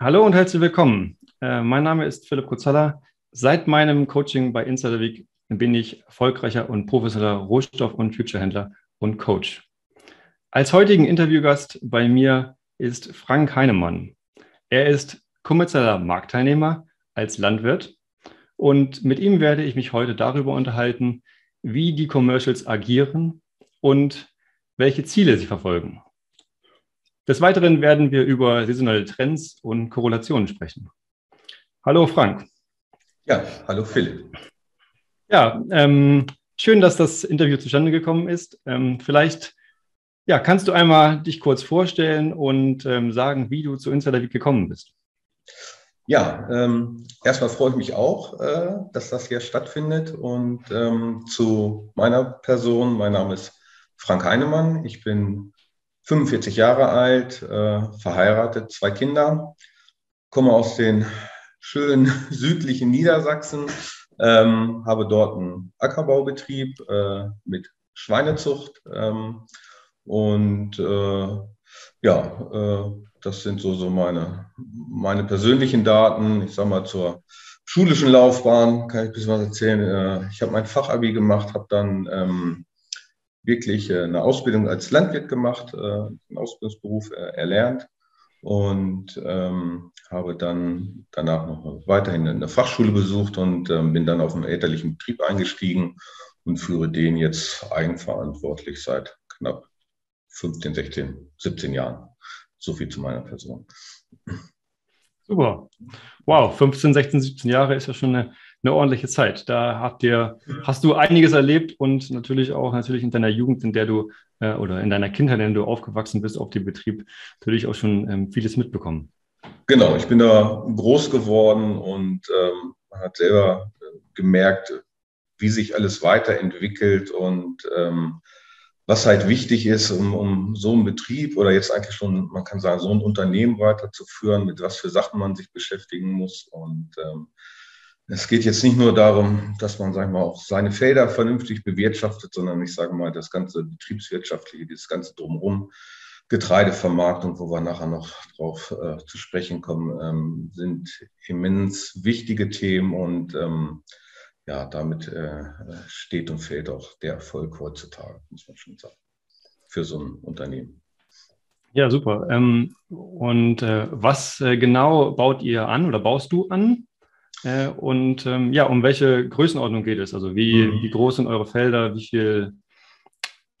Hallo und herzlich willkommen. Äh, mein Name ist Philipp Kutzalla. Seit meinem Coaching bei Insider Week bin ich erfolgreicher und professioneller Rohstoff- und Futurehändler und Coach. Als heutigen Interviewgast bei mir ist Frank Heinemann. Er ist kommerzieller Marktteilnehmer als Landwirt und mit ihm werde ich mich heute darüber unterhalten, wie die Commercials agieren und welche Ziele sie verfolgen. Des Weiteren werden wir über saisonale Trends und Korrelationen sprechen. Hallo Frank. Ja, hallo Philipp. Ja, ähm, schön, dass das Interview zustande gekommen ist. Ähm, vielleicht ja, kannst du einmal dich kurz vorstellen und ähm, sagen, wie du zu Insider Week gekommen bist. Ja, ähm, erstmal freue ich mich auch, äh, dass das hier stattfindet. Und ähm, zu meiner Person, mein Name ist Frank Heinemann. Ich bin 45 Jahre alt, äh, verheiratet, zwei Kinder, komme aus den schönen südlichen Niedersachsen, ähm, habe dort einen Ackerbaubetrieb äh, mit Schweinezucht ähm, und äh, ja, das sind so, so meine, meine persönlichen Daten. Ich sage mal zur schulischen Laufbahn kann ich ein bisschen was erzählen. Äh, ich habe mein Fachabi gemacht, habe dann ähm, wirklich äh, eine Ausbildung als Landwirt gemacht, äh, einen Ausbildungsberuf äh, erlernt und ähm, habe dann danach noch weiterhin eine Fachschule besucht und ähm, bin dann auf einen elterlichen Betrieb eingestiegen und führe den jetzt eigenverantwortlich seit knapp 15, 16, 17 Jahren. So viel zu meiner Person. Super. Wow, 15, 16, 17 Jahre ist ja schon eine eine ordentliche Zeit. Da habt ihr, hast du einiges erlebt und natürlich auch natürlich in deiner Jugend, in der du äh, oder in deiner Kindheit, in der du aufgewachsen bist, auf dem Betrieb, natürlich auch schon ähm, vieles mitbekommen. Genau, ich bin da groß geworden und ähm, man hat selber äh, gemerkt, wie sich alles weiterentwickelt und ähm, was halt wichtig ist, um, um so einen Betrieb oder jetzt eigentlich schon, man kann sagen, so ein Unternehmen weiterzuführen, mit was für Sachen man sich beschäftigen muss. Und ähm, es geht jetzt nicht nur darum, dass man, sagen wir auch seine Felder vernünftig bewirtschaftet, sondern ich sage mal, das ganze Betriebswirtschaftliche, das ganze Drumherum, Getreidevermarktung, wo wir nachher noch drauf äh, zu sprechen kommen, ähm, sind immens wichtige Themen und ähm, ja, damit äh, steht und fällt auch der Erfolg heutzutage, muss man schon sagen, für so ein Unternehmen. Ja, super. Ähm, und äh, was äh, genau baut ihr an oder baust du an? Äh, und ähm, ja, um welche Größenordnung geht es? Also wie, mhm. wie groß sind eure Felder? Wie viel?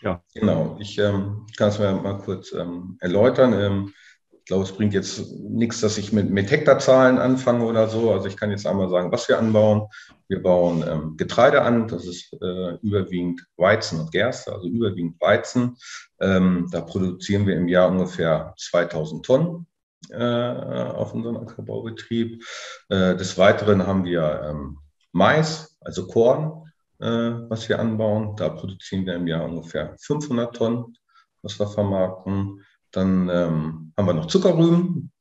Ja. Genau, ich ähm, kann es mir mal kurz ähm, erläutern. Ähm, ich glaube, es bringt jetzt nichts, dass ich mit, mit Hektarzahlen anfange oder so. Also ich kann jetzt einmal sagen, was wir anbauen. Wir bauen ähm, Getreide an, das ist äh, überwiegend Weizen und Gerste, also überwiegend Weizen. Ähm, da produzieren wir im Jahr ungefähr 2000 Tonnen auf unserem Ackerbaubetrieb. Äh, des Weiteren haben wir ähm, Mais, also Korn, äh, was wir anbauen. Da produzieren wir im Jahr ungefähr 500 Tonnen, was wir vermarkten. Dann ähm, haben wir noch Zuckerrüben,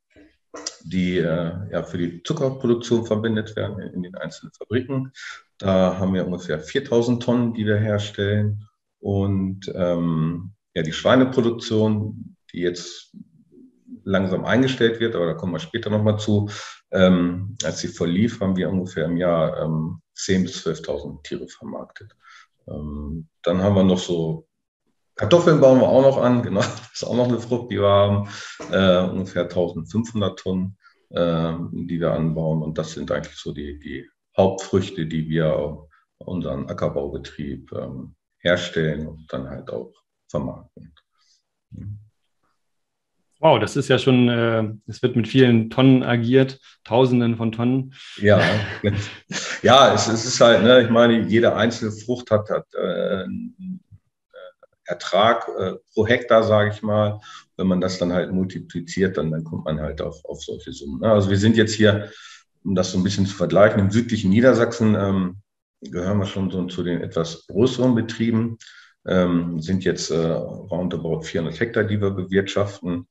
die äh, ja, für die Zuckerproduktion verwendet werden in, in den einzelnen Fabriken. Da haben wir ungefähr 4000 Tonnen, die wir herstellen. Und ähm, ja, die Schweineproduktion, die jetzt langsam eingestellt wird, aber da kommen wir später nochmal zu. Ähm, als sie verlief, haben wir ungefähr im Jahr ähm, 10.000 bis 12.000 Tiere vermarktet. Ähm, dann haben wir noch so Kartoffeln bauen wir auch noch an, genau, das ist auch noch eine Frucht, die wir haben, äh, ungefähr 1500 Tonnen, äh, die wir anbauen. Und das sind eigentlich so die, die Hauptfrüchte, die wir unseren Ackerbaubetrieb ähm, herstellen und dann halt auch vermarkten. Mhm. Wow, das ist ja schon, äh, es wird mit vielen Tonnen agiert, Tausenden von Tonnen. Ja, ja, es, es ist halt, ne, ich meine, jede einzelne Frucht hat, hat äh, einen Ertrag äh, pro Hektar, sage ich mal. Wenn man das dann halt multipliziert, dann, dann kommt man halt auf, auf solche Summen. Ne? Also wir sind jetzt hier, um das so ein bisschen zu vergleichen, im südlichen Niedersachsen ähm, gehören wir schon so zu den etwas größeren Betrieben ähm, sind jetzt äh, roundabout 400 Hektar, die wir bewirtschaften.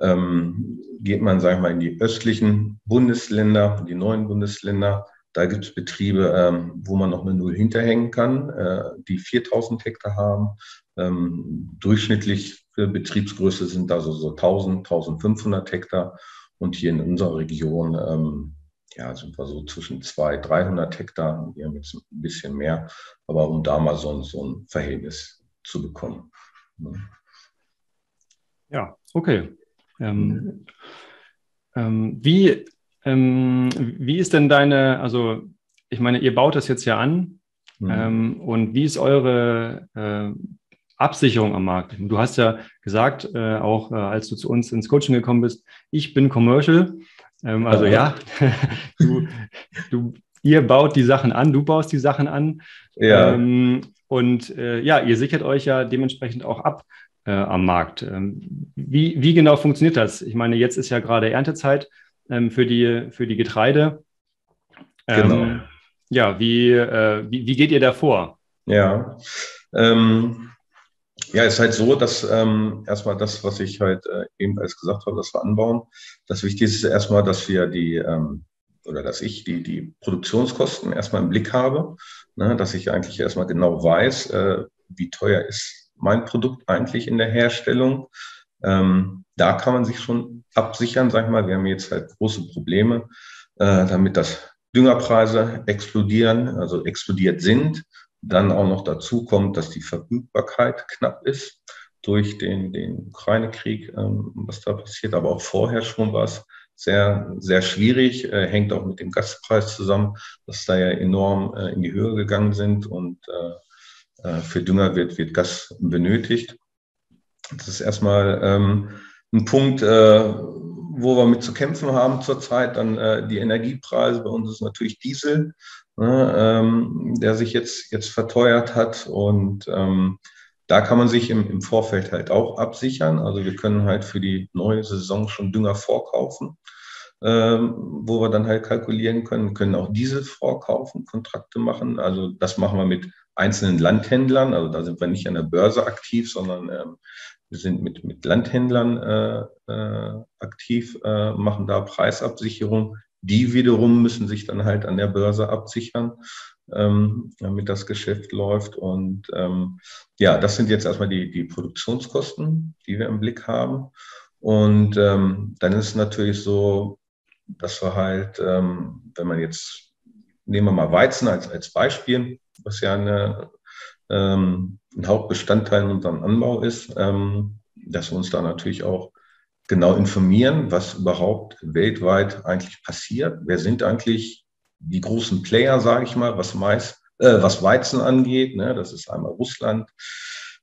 Ähm, geht man, sagen wir mal, in die östlichen Bundesländer, die neuen Bundesländer, da gibt es Betriebe, ähm, wo man noch eine Null hinterhängen kann, äh, die 4000 Hektar haben. Ähm, durchschnittlich für Betriebsgröße sind da so, so 1000, 1500 Hektar. Und hier in unserer Region ähm, ja, sind wir so zwischen 200, 300 Hektar. Wir haben jetzt ein bisschen mehr, aber um da mal so, so ein Verhältnis zu bekommen. Ja, okay. Ähm, ähm, wie, ähm, wie ist denn deine, also ich meine, ihr baut das jetzt ja an mhm. Ähm, und wie ist eure äh, Absicherung am Markt? Du hast ja gesagt, äh, auch äh, als du zu uns ins Coaching gekommen bist, ich bin Commercial. Ähm, also ja, ja du, du, ihr baut die Sachen an, du baust die Sachen an. Ja. Ähm, und äh, ja, ihr sichert euch ja dementsprechend auch ab äh, am Markt. Ähm, wie, wie genau funktioniert das? Ich meine, jetzt ist ja gerade Erntezeit ähm, für, die, für die Getreide. Ähm, genau. Ja, wie, äh, wie, wie geht ihr da vor? Ja, ähm, ja, ist halt so, dass ähm, erstmal das, was ich halt äh, eben als gesagt habe, dass wir anbauen. Das Wichtigste ist erstmal, dass wir die ähm, oder dass ich die, die Produktionskosten erstmal im Blick habe, ne, dass ich eigentlich erstmal genau weiß, äh, wie teuer ist mein Produkt eigentlich in der Herstellung. Ähm, da kann man sich schon absichern, sag ich mal. Wir haben jetzt halt große Probleme, äh, damit das Düngerpreise explodieren, also explodiert sind. Dann auch noch dazu kommt, dass die Verfügbarkeit knapp ist durch den, den Ukraine-Krieg, ähm, was da passiert, aber auch vorher schon was sehr, sehr schwierig, äh, hängt auch mit dem Gaspreis zusammen, dass da ja enorm äh, in die Höhe gegangen sind und äh, äh für Dünger wird, wird Gas benötigt. Das ist erstmal ähm, ein Punkt, äh, wo wir mit zu kämpfen haben zurzeit. Dann äh, die Energiepreise. Bei uns ist natürlich Diesel, ne, ähm, der sich jetzt, jetzt verteuert hat. Und ähm, da kann man sich im, im Vorfeld halt auch absichern. Also wir können halt für die neue Saison schon Dünger vorkaufen, ähm, wo wir dann halt kalkulieren können, können auch Diesel vorkaufen, Kontrakte machen. Also das machen wir mit einzelnen Landhändlern. Also da sind wir nicht an der Börse aktiv, sondern ähm, wir sind mit, mit Landhändlern äh, äh, aktiv, äh, machen da Preisabsicherung. Die wiederum müssen sich dann halt an der Börse absichern, ähm, damit das Geschäft läuft. Und ähm, ja, das sind jetzt erstmal die, die Produktionskosten, die wir im Blick haben. Und ähm, dann ist es natürlich so, dass wir halt, ähm, wenn man jetzt, nehmen wir mal Weizen als, als Beispiel, was ja eine ähm, ein Hauptbestandteil in unserem Anbau ist, ähm, dass wir uns da natürlich auch genau informieren, was überhaupt weltweit eigentlich passiert. Wer sind eigentlich die großen Player, sage ich mal, was meist, äh, was Weizen angeht. Ne? Das ist einmal Russland,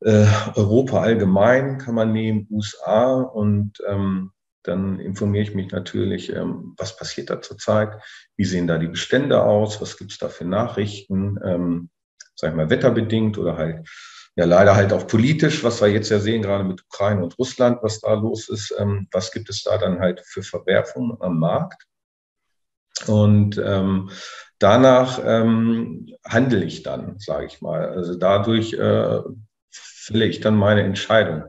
äh, Europa allgemein kann man nehmen, USA und ähm, dann informiere ich mich natürlich, ähm, was passiert da zurzeit, wie sehen da die Bestände aus, was gibt es da für Nachrichten, ähm, sag ich mal, wetterbedingt oder halt, ja, leider halt auch politisch, was wir jetzt ja sehen, gerade mit Ukraine und Russland, was da los ist, ähm, was gibt es da dann halt für Verwerfungen am Markt? Und ähm, danach ähm, handle ich dann, sage ich mal. Also dadurch äh, fälle ich dann meine Entscheidung.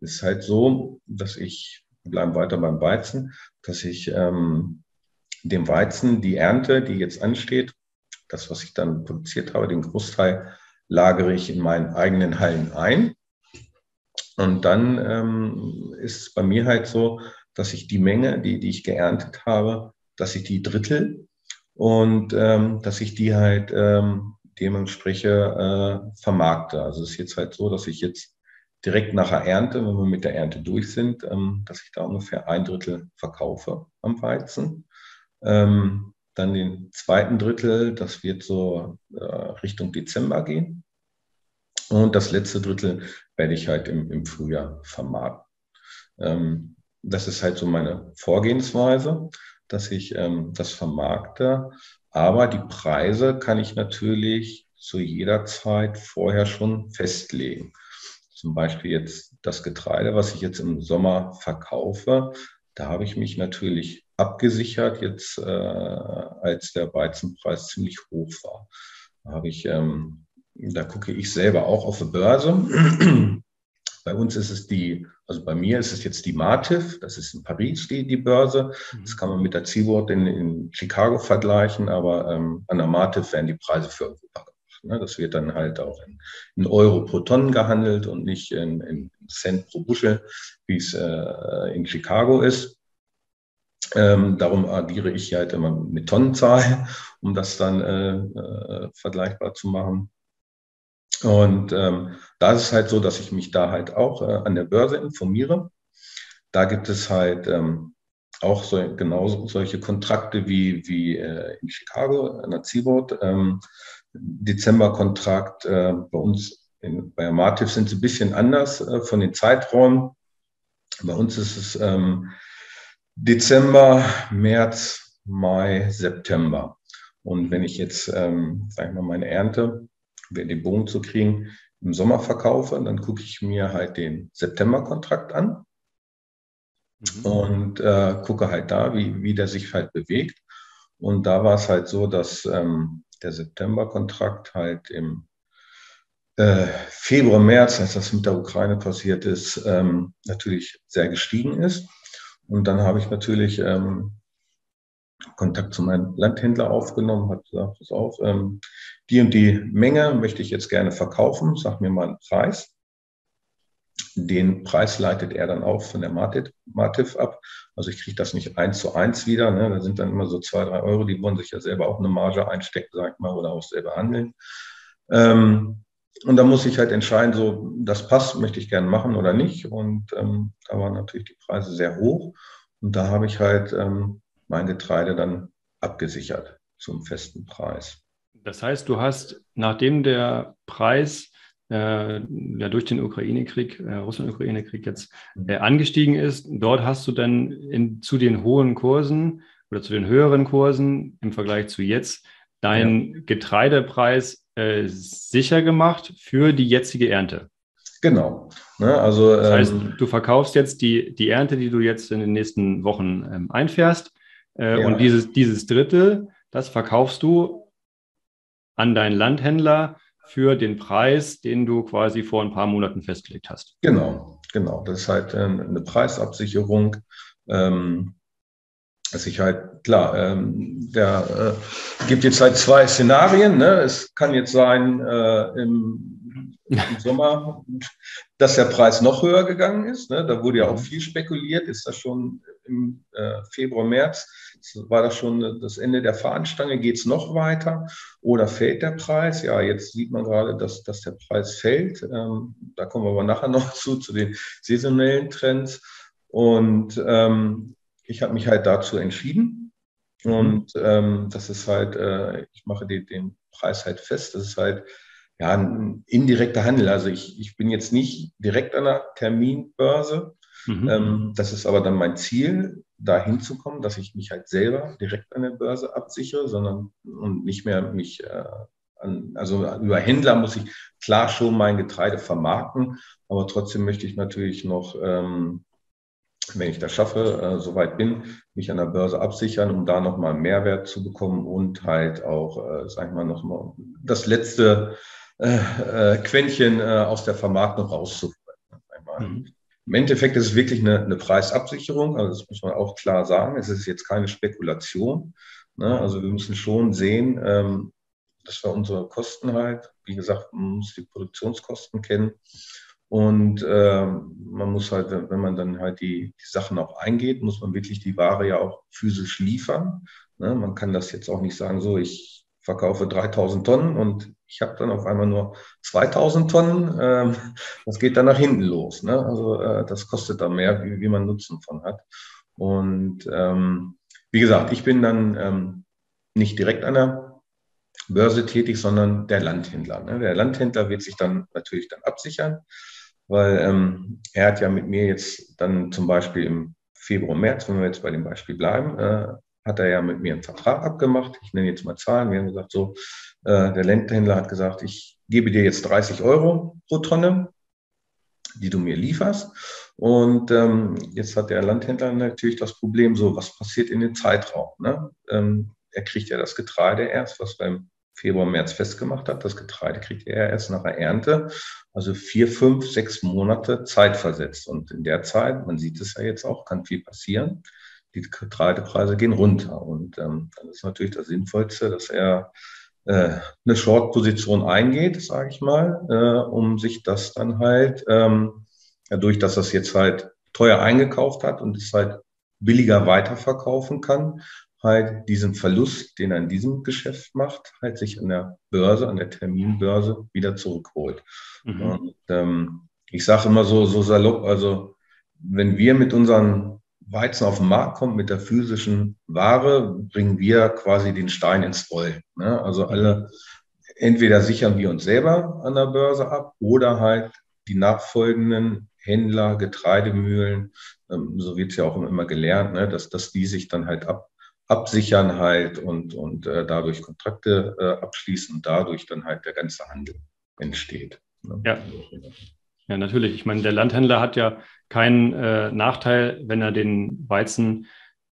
Es ist halt so, dass ich, bleiben weiter beim Weizen, dass ich ähm, dem Weizen die Ernte, die jetzt ansteht, das, was ich dann produziert habe, den Großteil lagere ich in meinen eigenen Hallen ein. Und dann ähm, ist es bei mir halt so, dass ich die Menge, die, die ich geerntet habe, dass ich die drittel und ähm, dass ich die halt ähm, dementsprechend äh, vermarkte. Also es ist jetzt halt so, dass ich jetzt direkt nach der Ernte, wenn wir mit der Ernte durch sind, ähm, dass ich da ungefähr ein Drittel verkaufe am Weizen. Ähm, dann den zweiten Drittel, das wird so äh, Richtung Dezember gehen. Und das letzte Drittel werde ich halt im, im Frühjahr vermarkten. Ähm, das ist halt so meine Vorgehensweise, dass ich ähm, das vermarkte. Aber die Preise kann ich natürlich zu jeder Zeit vorher schon festlegen. Zum Beispiel jetzt das Getreide, was ich jetzt im Sommer verkaufe, da habe ich mich natürlich abgesichert, jetzt äh, als der Weizenpreis ziemlich hoch war. Da habe ich, ähm, da gucke ich selber auch auf die Börse. bei uns ist es die, also bei mir ist es jetzt die Mativ, das ist in Paris die, die Börse. Das kann man mit der Seaboard in, in Chicago vergleichen, aber ähm, an der Mativ werden die Preise für Europa gemacht. Ne? Das wird dann halt auch in, in, Euro pro Tonnen gehandelt und nicht in, in Cent pro Buschel, wie es äh, in Chicago ist. Ähm, darum agiere ich halt immer mit Tonnenzahl, um das dann äh, äh, vergleichbar zu machen. Und ähm, da ist es halt so, dass ich mich da halt auch äh, an der Börse informiere. Da gibt es halt ähm, auch so, genau solche Kontrakte wie, wie äh, in Chicago an der Seaboard. Ähm, Dezemberkontrakt äh, bei uns in, bei Amativ sind sie ein bisschen anders äh, von den Zeiträumen. Bei uns ist es ähm, Dezember, März, Mai, September. Und wenn ich jetzt, ähm, sag ich mal, meine Ernte, um den Bogen zu kriegen, im Sommer verkaufe, dann gucke ich mir halt den Septemberkontrakt an mhm. und äh, gucke halt da, wie, wie der sich halt bewegt. Und da war es halt so, dass ähm, der Septemberkontrakt halt im äh, Februar, März, als das mit der Ukraine passiert ist, ähm, natürlich sehr gestiegen ist. Und dann habe ich natürlich ähm, Kontakt zu meinem Landhändler aufgenommen, habe gesagt, pass auf, ähm, die und die Menge möchte ich jetzt gerne verkaufen, sag mir mal einen Preis. Den Preis leitet er dann auch von der Mativ ab. Also ich kriege das nicht eins zu eins wieder. Ne? Da sind dann immer so zwei, drei Euro, die wollen sich ja selber auch eine Marge einstecken, sag ich mal, oder auch selber handeln. Ähm, und da muss ich halt entscheiden, so, das passt, möchte ich gerne machen oder nicht. Und ähm, da waren natürlich die Preise sehr hoch. Und da habe ich halt ähm, mein Getreide dann abgesichert zum festen Preis. Das heißt, du hast, nachdem der Preis äh, ja durch den Ukraine-Krieg, äh, Russland-Ukraine-Krieg jetzt mhm. äh, angestiegen ist, dort hast du dann in, zu den hohen Kursen oder zu den höheren Kursen im Vergleich zu jetzt deinen ja. Getreidepreis äh, sicher gemacht für die jetzige Ernte. Genau. Ne, also, das heißt, ähm, du verkaufst jetzt die, die Ernte, die du jetzt in den nächsten Wochen ähm, einfährst. Äh, ja. Und dieses, dieses Drittel, das verkaufst du an deinen Landhändler für den Preis, den du quasi vor ein paar Monaten festgelegt hast. Genau, genau. Das ist halt ähm, eine Preisabsicherung. Ähm, ich halt, klar, ähm, der äh, gibt jetzt halt zwei Szenarien. Ne? Es kann jetzt sein, äh, im, im, Sommer, dass der Preis noch höher gegangen ist. Ne? Da wurde ja auch mhm. viel spekuliert. Ist das schon im äh, Februar, März? War das schon das Ende der Fahnenstange? Geht es noch weiter oder fällt der Preis? Ja, jetzt sieht man gerade, dass, dass der Preis fällt. Ähm, da kommen wir aber nachher noch zu, zu den saisonellen Trends. Und ähm, ich habe mich halt dazu entschieden. Mhm. Und ähm, das ist halt, äh, ich mache den, den Preis halt fest. Das ist halt ja ein indirekter Handel. Also ich, ich bin jetzt nicht direkt an der Terminbörse. Mhm. Ähm, das ist aber dann mein Ziel, da hinzukommen, dass ich mich halt selber direkt an der Börse absichere, sondern und nicht mehr mich äh, an, also über Händler muss ich klar schon mein Getreide vermarkten, aber trotzdem möchte ich natürlich noch ähm, wenn ich das schaffe, äh, soweit bin, mich an der Börse absichern, um da nochmal Mehrwert zu bekommen und halt auch, äh, sag ich mal, nochmal das letzte äh, äh, Quäntchen äh, aus der Vermarktung rauszuholen. Mhm. Im Endeffekt ist es wirklich eine, eine, Preisabsicherung, also das muss man auch klar sagen. Es ist jetzt keine Spekulation. Ne? Also wir müssen schon sehen, ähm, dass wir unsere Kosten halt, wie gesagt, man muss die Produktionskosten kennen und äh, man muss halt, wenn man dann halt die, die, Sachen auch eingeht, muss man wirklich die Ware ja auch physisch liefern. Ne? Man kann das jetzt auch nicht sagen, so ich verkaufe 3000 Tonnen und ich habe dann auf einmal nur 2000 Tonnen. Ähm, das geht dann nach hinten los. Ne? Also äh, das kostet dann mehr, wie, wie man Nutzen von hat. Und ähm, wie gesagt, ich bin dann ähm, nicht direkt an der Börse tätig, sondern der Landhändler. Ne? Der Landhändler wird sich dann natürlich dann absichern weil ähm, er hat ja mit mir jetzt dann zum Beispiel im Februar, März, wenn wir jetzt bei dem Beispiel bleiben, äh, hat er ja mit mir einen Vertrag abgemacht. Ich nenne jetzt mal Zahlen. Wir haben gesagt, so, äh, der Landhändler hat gesagt, ich gebe dir jetzt 30 Euro pro Tonne, die du mir lieferst. Und ähm, jetzt hat der Landhändler natürlich das Problem, so, was passiert in dem Zeitraum? Ne? Ähm, er kriegt ja das Getreide erst, was beim Februar, März festgemacht hat. Das Getreide kriegt er erst nach der Ernte, also vier, fünf, sechs Monate Zeit versetzt. Und in der Zeit, man sieht es ja jetzt auch, kann viel passieren. Die Getreidepreise gehen runter. Und ähm, dann ist natürlich das Sinnvollste, dass er äh, eine Short-Position eingeht, sage ich mal, äh, um sich das dann halt, ähm, dadurch, dass das jetzt halt teuer eingekauft hat und es halt billiger weiterverkaufen kann, halt diesen Verlust, den er in diesem Geschäft macht, halt sich an der Börse, an der Terminbörse wieder zurückholt. Mhm. Und ähm, ich sage immer so, so salopp, also wenn wir mit unseren Weizen auf den Markt kommen, mit der physischen Ware, bringen wir quasi den Stein ins Rollen. Ne? Also alle, entweder sichern wir uns selber an der Börse ab oder halt die nachfolgenden Händler, Getreidemühlen, ähm, so wird es ja auch immer gelernt, ne? dass, dass die sich dann halt ab, absichern halt und, und äh, dadurch Kontrakte äh, abschließen und dadurch dann halt der ganze Handel entsteht. Ne? Ja. Ja, natürlich. Ich meine, der Landhändler hat ja keinen äh, Nachteil, wenn er den Weizen,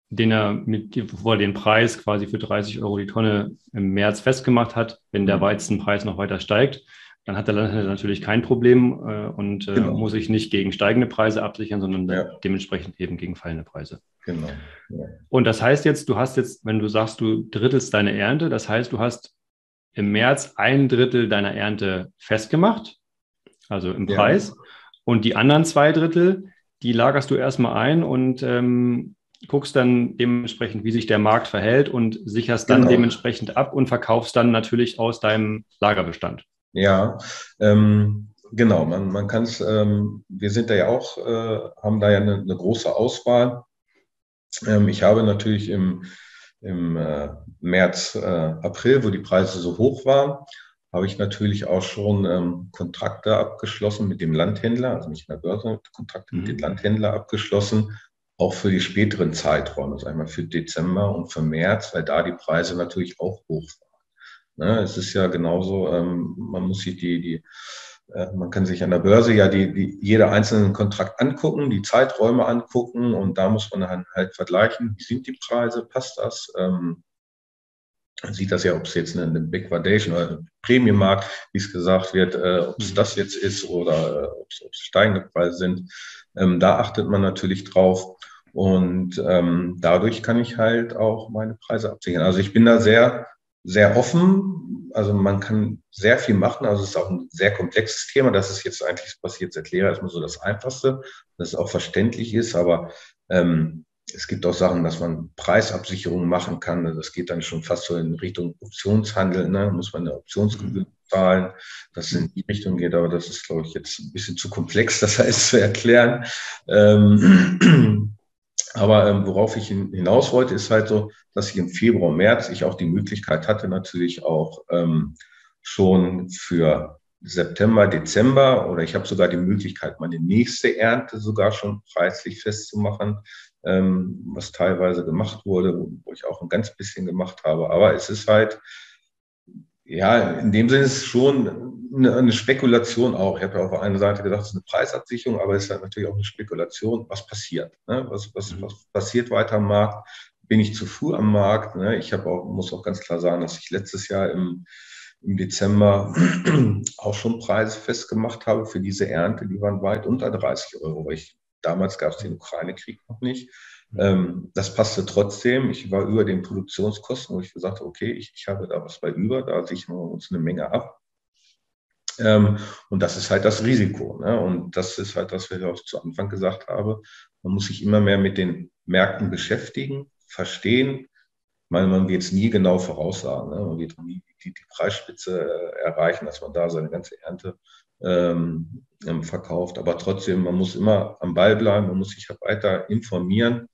den er mit, wo er den Preis quasi für 30 Euro die Tonne im März festgemacht hat, wenn der mhm. Weizenpreis noch weiter steigt, dann hat der Landhändler natürlich kein Problem äh, und äh, genau. muss sich nicht gegen steigende Preise absichern, sondern ja. dementsprechend eben gegen fallende Preise. Genau. Ja. Und das heißt jetzt, du hast jetzt, wenn du sagst, du drittelst deine Ernte, das heißt, du hast im März ein Drittel deiner Ernte festgemacht also im Preis. Ja. Und die anderen zwei Drittel, die lagerst du erstmal ein und ähm, guckst dann dementsprechend, wie sich der Markt verhält und sicherst dann genau. dementsprechend ab und verkaufst dann natürlich aus deinem Lagerbestand. Ja, ähm, genau. Man, man kann es, ähm, wir sind da ja auch, äh, haben da ja eine, eine große Auswahl. Ähm, ich habe natürlich im, im äh, März, äh, April, wo die Preise so hoch waren, habe ich natürlich auch schon ähm, Kontrakte abgeschlossen mit dem Landhändler, also nicht in der Börse, Kontrakte mhm. mit dem Landhändler abgeschlossen, auch für die späteren Zeiträume, also einmal für Dezember und für März, weil da die Preise natürlich auch hoch waren. Ne, es ist ja genauso, ähm, man muss sich die, die äh, man kann sich an der Börse ja die, die, jeder einzelnen Kontrakt angucken, die Zeiträume angucken und da muss man dann halt vergleichen, wie sind die Preise, passt das? Ähm, man sieht das ja, ob es jetzt eine, eine Backwardation oder ein Premium-Markt, wie es gesagt wird, äh, ob es mhm. das jetzt ist oder äh, ob es steigende Preise sind. Ähm, da achtet man natürlich drauf. Und ähm, dadurch kann ich halt auch meine Preise absichern. Also ich bin da sehr, sehr offen. Also man kann sehr viel machen. Also es ist auch ein sehr komplexes Thema. Das ist jetzt eigentlich, was ich jetzt erkläre, erstmal so das Einfachste, dass es auch verständlich ist. Aber ähm, es gibt auch Sachen, dass man Preisabsicherungen machen kann. Das geht dann schon fast so in Richtung Optionshandel. Ne? Da muss man eine Optionsgebühr zahlen, dass es in die Richtung geht. Aber das ist, glaube ich, jetzt ein bisschen zu komplex, das heißt zu erklären. Ähm, aber ähm, worauf ich hinaus wollte, ist halt so, dass ich im Februar, März ich auch die Möglichkeit hatte, natürlich auch ähm, schon für September, Dezember oder ich habe sogar die Möglichkeit, meine nächste Ernte sogar schon preislich festzumachen, ähm, was teilweise gemacht wurde, wo ich auch ein ganz bisschen gemacht habe. Aber es ist halt, ja, in dem Sinne ist es schon eine, eine Spekulation auch. Ich habe ja auf der einen Seite gesagt, es ist eine Preisabsicherung, aber es ist halt natürlich auch eine Spekulation, was passiert. Ne? Was, was, was passiert weiter am Markt? Bin ich zu früh am Markt? Ne? Ich habe auch, muss auch ganz klar sagen, dass ich letztes Jahr im, im Dezember auch schon Preise festgemacht habe für diese Ernte. Die waren weit unter 30 Euro, weil ich Damals gab es den Ukraine-Krieg noch nicht. Ähm, das passte trotzdem. Ich war über den Produktionskosten, wo ich gesagt habe, okay, ich, ich habe da was bei über, da sichern wir uns eine Menge ab. Ähm, und das ist halt das Risiko. Ne? Und das ist halt was ich auch zu Anfang gesagt habe. Man muss sich immer mehr mit den Märkten beschäftigen, verstehen. Ich meine, man wird es nie genau voraussagen. Ne? Man wird nie die, die Preisspitze äh, erreichen, dass man da seine ganze Ernte ähm, ähm, verkauft. Aber trotzdem, man muss immer am Ball bleiben, man muss sich weiter informieren,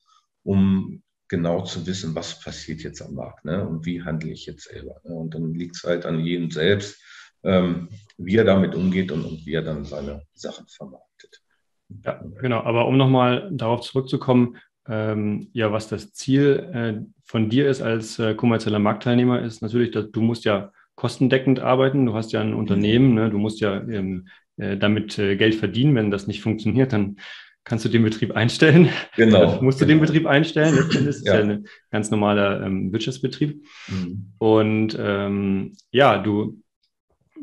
um genau zu wissen, was passiert jetzt am Markt ne? und wie handle ich jetzt selber. Ne? Und dann liegt es halt an jedem selbst, ähm, wie er damit umgeht und, und wie er dann seine Sachen vermarktet. Ja, genau. Aber um nochmal darauf zurückzukommen, ähm, ja, was das Ziel äh, von dir ist als äh, kommerzieller Marktteilnehmer, ist natürlich, dass du musst ja kostendeckend arbeiten. Du hast ja ein Unternehmen, ne? du musst ja ähm, äh, damit äh, Geld verdienen. Wenn das nicht funktioniert, dann kannst du den Betrieb einstellen. Genau. musst du genau. den Betrieb einstellen. Das ist ja, ja ein ganz normaler ähm, Wirtschaftsbetrieb. Mhm. Und ähm, ja, du,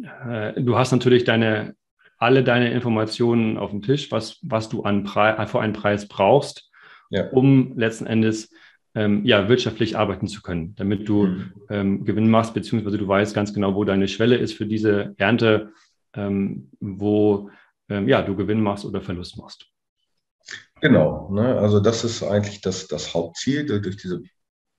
äh, du hast natürlich deine, alle deine Informationen auf dem Tisch, was, was du an Pre für einen Preis brauchst, ja. um letzten Endes ähm, ja, wirtschaftlich arbeiten zu können, damit du mhm. ähm, Gewinn machst, beziehungsweise du weißt ganz genau, wo deine Schwelle ist für diese Ernte, ähm, wo ähm, ja, du Gewinn machst oder Verlust machst. Genau, ne? also das ist eigentlich das, das Hauptziel durch diese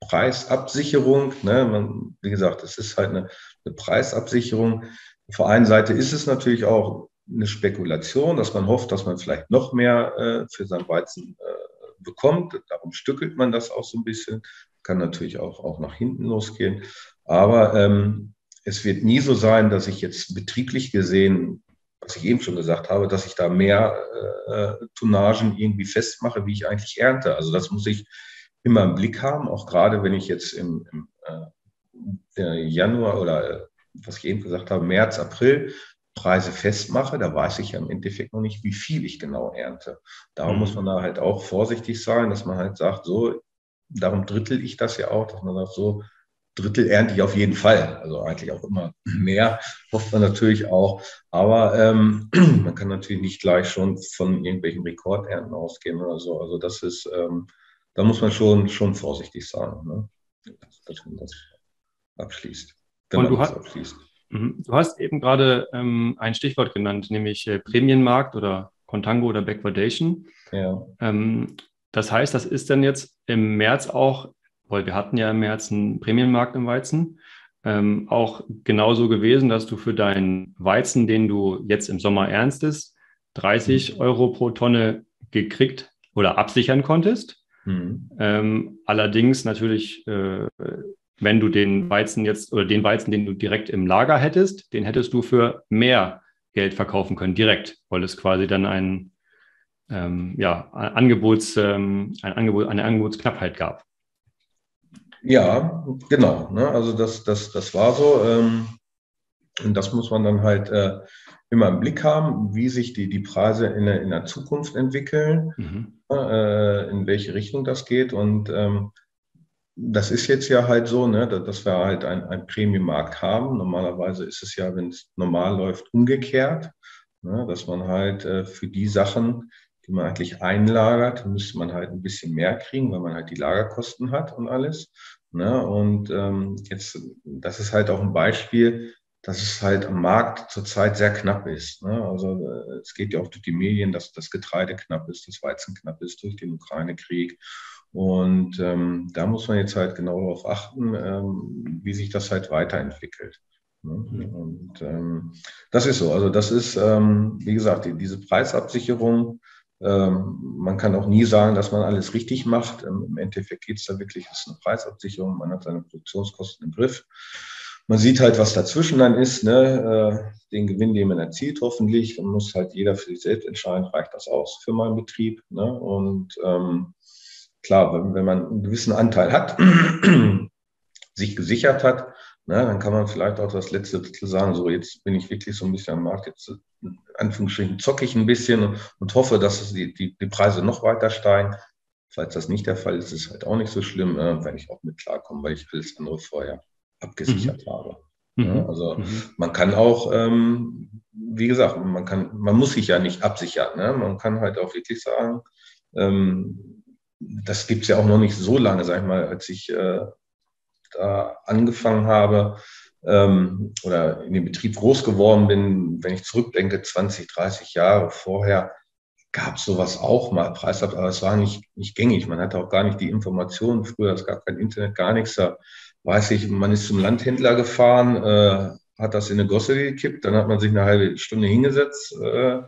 Preisabsicherung. Ne? Man, wie gesagt, es ist halt eine, eine Preisabsicherung. Auf der einen Seite ist es natürlich auch eine Spekulation, dass man hofft, dass man vielleicht noch mehr äh, für sein Weizen äh, bekommt. Darum stückelt man das auch so ein bisschen. Kann natürlich auch, auch nach hinten losgehen. Aber ähm, es wird nie so sein, dass ich jetzt betrieblich gesehen, was ich eben schon gesagt habe, dass ich da mehr äh, Tonnagen irgendwie festmache, wie ich eigentlich ernte. Also das muss ich immer im Blick haben, auch gerade wenn ich jetzt im, im äh, Januar oder äh, was ich eben gesagt habe, März, April Preise festmache, da weiß ich ja im Endeffekt noch nicht, wie viel ich genau ernte. Darum mhm. muss man da halt auch vorsichtig sein, dass man halt sagt, so, darum drittel ich das ja auch, dass man sagt, so, Drittel ernte ich auf jeden Fall. Also eigentlich auch immer mehr, hofft man natürlich auch. Aber ähm, man kann natürlich nicht gleich schon von irgendwelchen Rekordernten ausgehen oder so. Also das ist, ähm, da muss man schon, schon vorsichtig sein, ne? dass man das abschließt. Wenn Und du, hast, abschließt. Mhm. du hast eben gerade ähm, ein Stichwort genannt, nämlich äh, Prämienmarkt oder Contango oder Backwardation. Ja. Ähm, das heißt, das ist dann jetzt im März auch, weil wir hatten ja im März einen Prämienmarkt im Weizen, ähm, auch genauso gewesen, dass du für deinen Weizen, den du jetzt im Sommer ernstest, 30 mhm. Euro pro Tonne gekriegt oder absichern konntest. Mhm. Ähm, allerdings natürlich, äh, wenn du den Weizen jetzt oder den Weizen, den du direkt im Lager hättest, den hättest du für mehr Geld verkaufen können, direkt, weil es quasi dann ein, ähm, ja, Angebots, ähm, ein Angebot, eine Angebotsknappheit gab. Ja, genau. Ne? Also das, das, das war so. Ähm, und das muss man dann halt äh, immer im Blick haben, wie sich die, die Preise in der, in der Zukunft entwickeln, mhm. Äh, in welche Richtung das geht. Und ähm, das ist jetzt ja halt so, ne, dass wir halt einen, Premium-Markt haben. Normalerweise ist es ja, wenn es normal läuft, umgekehrt, ne, dass man halt äh, für die Sachen, die man eigentlich einlagert, müsste man halt ein bisschen mehr kriegen, weil man halt die Lagerkosten hat und alles. Ne? Und ähm, jetzt, das ist halt auch ein Beispiel, dass es halt am Markt zurzeit sehr knapp ist. Ne? Also äh, es geht ja auch durch die Medien, dass das Getreide knapp ist, das Weizen knapp ist durch den Ukraine-Krieg. Und ähm, da muss man jetzt halt genau darauf achten, ähm, wie sich das halt weiterentwickelt. Ne? Und ähm, das ist so. Also das ist, ähm, wie gesagt, die, diese Preisabsicherung. Ähm, man kann auch nie sagen, dass man alles richtig macht. Im Endeffekt geht es da wirklich, es ist eine Preisabsicherung, man hat seine Produktionskosten im Griff man sieht halt, was dazwischen dann ist, ne? Äh, den Gewinn, den man erzielt, hoffentlich. Dann muss halt jeder für sich selbst entscheiden, reicht das aus für meinen Betrieb. Ne? Und ähm, klar, wenn, wenn man einen gewissen Anteil hat, sich gesichert hat, ne, dann kann man vielleicht auch das letzte Drittel sagen, so jetzt bin ich wirklich so ein bisschen am Markt, jetzt in Anführungsstrichen zocke ich ein bisschen und, hoffe, dass die, die, die Preise noch weiter steigen. Falls das nicht der Fall ist, ist halt auch nicht so schlimm, äh, wenn ich auch mit klarkomme, weil ich alles andere vorher abgesichert mhm. habe. Ja, mhm. also mhm. man kann auch, ähm, wie gesagt, man kann, man muss sich ja nicht absichern. Ne? Man kann halt auch wirklich sagen, ähm, das gibt es ja auch noch nicht so lange, sag ich mal, als ich äh, da angefangen habe ähm, oder in dem Betrieb groß geworden bin, wenn ich zurückdenke, 20, 30 Jahre vorher, gab es sowas auch mal, Preisab, aber es war nicht, nicht gängig. Man hatte auch gar nicht die Informationen früher, es gab kein Internet, gar nichts. Da weiß ich, man ist zum Landhändler gefahren, äh, hat das in eine Gosse gekippt, dann hat man sich eine halbe Stunde hingesetzt. Äh,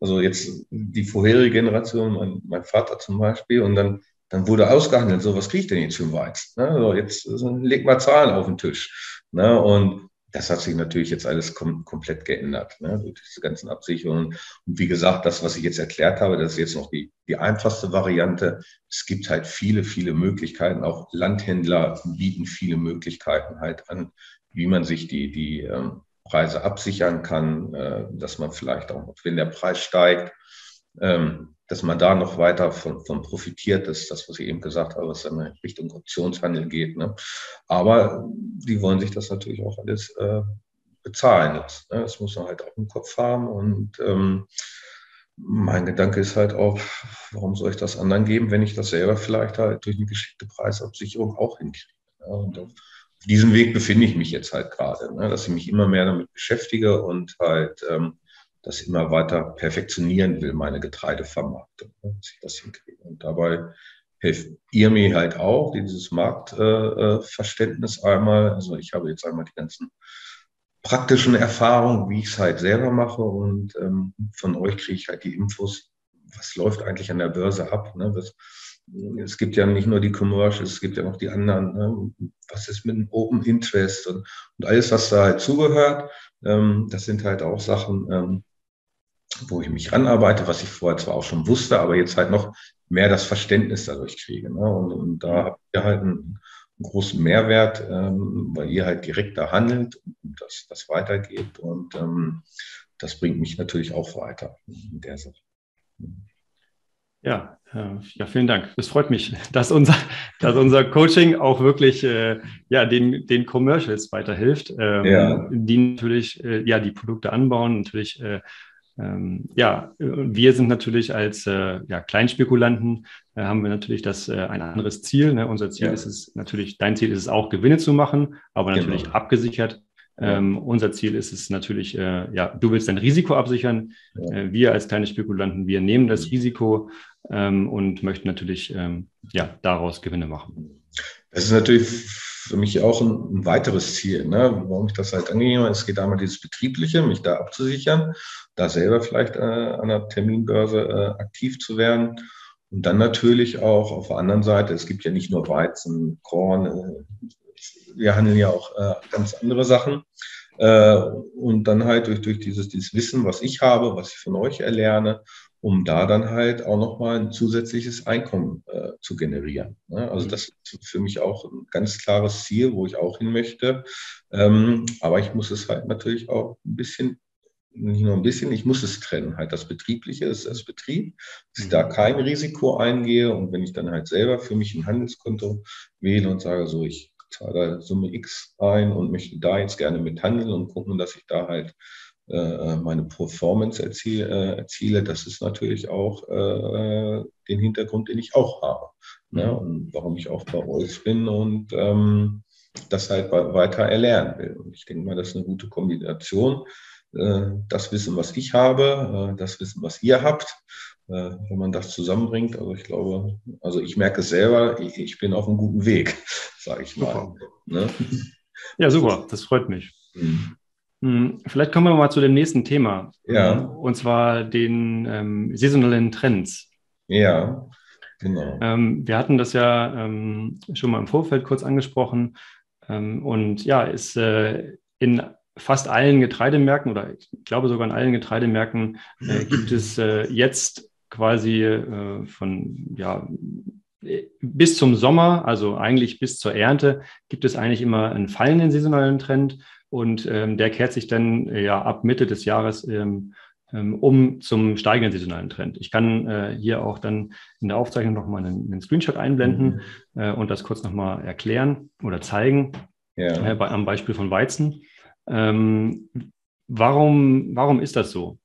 also jetzt die vorherige Generation, mein, mein, Vater zum Beispiel, und dann, dann wurde ausgehandelt, so was kriege ich denn jetzt für Weizen? Ne? So, jetzt also, leg mal Zahlen auf den Tisch. Ne? Und das hat sich natürlich jetzt alles kom komplett geändert, ne, durch diese ganzen Absicherungen. Und wie gesagt, das, was ich jetzt erklärt habe, das ist jetzt noch die, die einfachste Variante. Es gibt halt viele, viele Möglichkeiten. Auch Landhändler bieten viele Möglichkeiten halt an, wie man sich die, die ähm, Preise absichern kann, äh, dass man vielleicht auch, wenn der Preis steigt, dass man da noch weiter von, von profitiert, ist das, was ich eben gesagt habe, was in Richtung Optionshandel geht. Ne? Aber die wollen sich das natürlich auch alles äh, bezahlen lassen. Ne? Das muss man halt auch im Kopf haben. Und ähm, mein Gedanke ist halt auch, warum soll ich das anderen geben, wenn ich das selber vielleicht halt durch eine geschickte Preisabsicherung auch hinkriege. Ne? Und auf diesem Weg befinde ich mich jetzt halt gerade, ne? dass ich mich immer mehr damit beschäftige und halt ähm, das immer weiter perfektionieren will, meine Getreidevermarktung, ne, dass ich das hinkriege. Und dabei helft ihr mir halt auch, dieses Marktverständnis äh, einmal. Also ich habe jetzt einmal die ganzen praktischen Erfahrungen, wie ich es halt selber mache und ähm, von euch kriege ich halt die Infos, was läuft eigentlich an der Börse ab. Ne? Das, es gibt ja nicht nur die Commercials, es gibt ja noch die anderen. Ne? Was ist mit dem Open Interest und, und, alles, was da halt zugehört. Ähm, das sind halt auch Sachen, ähm, wo ich mich ranarbeite, was ich vorher zwar auch schon wusste, aber jetzt halt noch mehr das Verständnis dadurch kriege. Ne? Und, und, da habt ihr halt einen, einen großen Mehrwert, ähm, weil ihr halt direkt da handelt und das, das weitergebt. Und ähm, das bringt mich natürlich auch weiter in der Sache. Ja, äh, ja, vielen Dank. Es freut mich, dass unser, dass unser Coaching auch wirklich äh, ja, den, den Commercials weiterhilft, ähm, ja. die natürlich äh, ja, die Produkte anbauen, natürlich äh, ähm, ja, wir sind natürlich als äh, ja, Kleinspekulanten, äh, haben wir natürlich das äh, ein anderes Ziel. Ne? Unser Ziel ja. ist es natürlich, dein Ziel ist es auch, Gewinne zu machen, aber genau. natürlich genau. abgesichert. Ähm, unser Ziel ist es natürlich, äh, ja, du willst dein Risiko absichern. Ja. Äh, wir als kleine Spekulanten, wir nehmen das mhm. Risiko ähm, und möchten natürlich ähm, ja, daraus Gewinne machen. Das ist natürlich für mich auch ein, ein weiteres Ziel, ne? warum ich das halt angehebe. Es geht einmal dieses Betriebliche, mich da abzusichern, da selber vielleicht äh, an der Terminbörse äh, aktiv zu werden. Und dann natürlich auch auf der anderen Seite, es gibt ja nicht nur Weizen, Korn, äh, wir handeln ja auch äh, ganz andere Sachen. Äh, und dann halt durch, durch dieses, dieses Wissen, was ich habe, was ich von euch erlerne, um da dann halt auch nochmal ein zusätzliches Einkommen äh, zu generieren. Ne? Also das ist für mich auch ein ganz klares Ziel, wo ich auch hin möchte. Ähm, aber ich muss es halt natürlich auch ein bisschen nicht nur ein bisschen, ich muss es trennen. Halt das Betriebliche ist das Betrieb, dass ich da mhm. kein Risiko eingehe und wenn ich dann halt selber für mich ein Handelskonto wähle und sage, so ich zahle Summe X ein und möchte da jetzt gerne mit handeln und gucken, dass ich da halt äh, äh, meine Performance erziele, äh, erziele, das ist natürlich auch äh, den Hintergrund, den ich auch habe. Ne? Mhm. Und warum ich auch bei euch bin und ähm, das halt weiter erlernen will. Und ich denke mal, das ist eine gute Kombination. Äh, das Wissen, was ich habe, äh, das Wissen, was ihr habt, wenn man das zusammenbringt. Also ich glaube, also ich merke es selber, ich, bin auf einem guten Weg, sage ich mal. Ne? Ja, super, das freut mich. Mhm. Hm, vielleicht kommen wir mal zu dem nächsten Thema. Ja. Und zwar den ähm, saisonalen Trends. Ja, genau. Ähm, wir hatten das ja ähm, schon mal im Vorfeld kurz angesprochen. Ähm, und ja, ist äh, in fast allen Getreidemärkten oder ich glaube sogar in allen Getreidemärkten äh, gibt es äh, jetzt quasi äh, von ja, bis zum Sommer, also eigentlich bis zur Ernte, gibt es eigentlich immer einen fallenden saisonalen Trend und ähm, der kehrt sich dann äh, ja ab Mitte des Jahres ähm, ähm, um zum steigenden saisonalen Trend. Ich kann äh, hier auch dann in der Aufzeichnung nochmal einen, einen Screenshot einblenden mhm. äh, und das kurz nochmal erklären oder zeigen, ja. äh, bei, am Beispiel von Weizen. Ähm, warum, warum ist das so?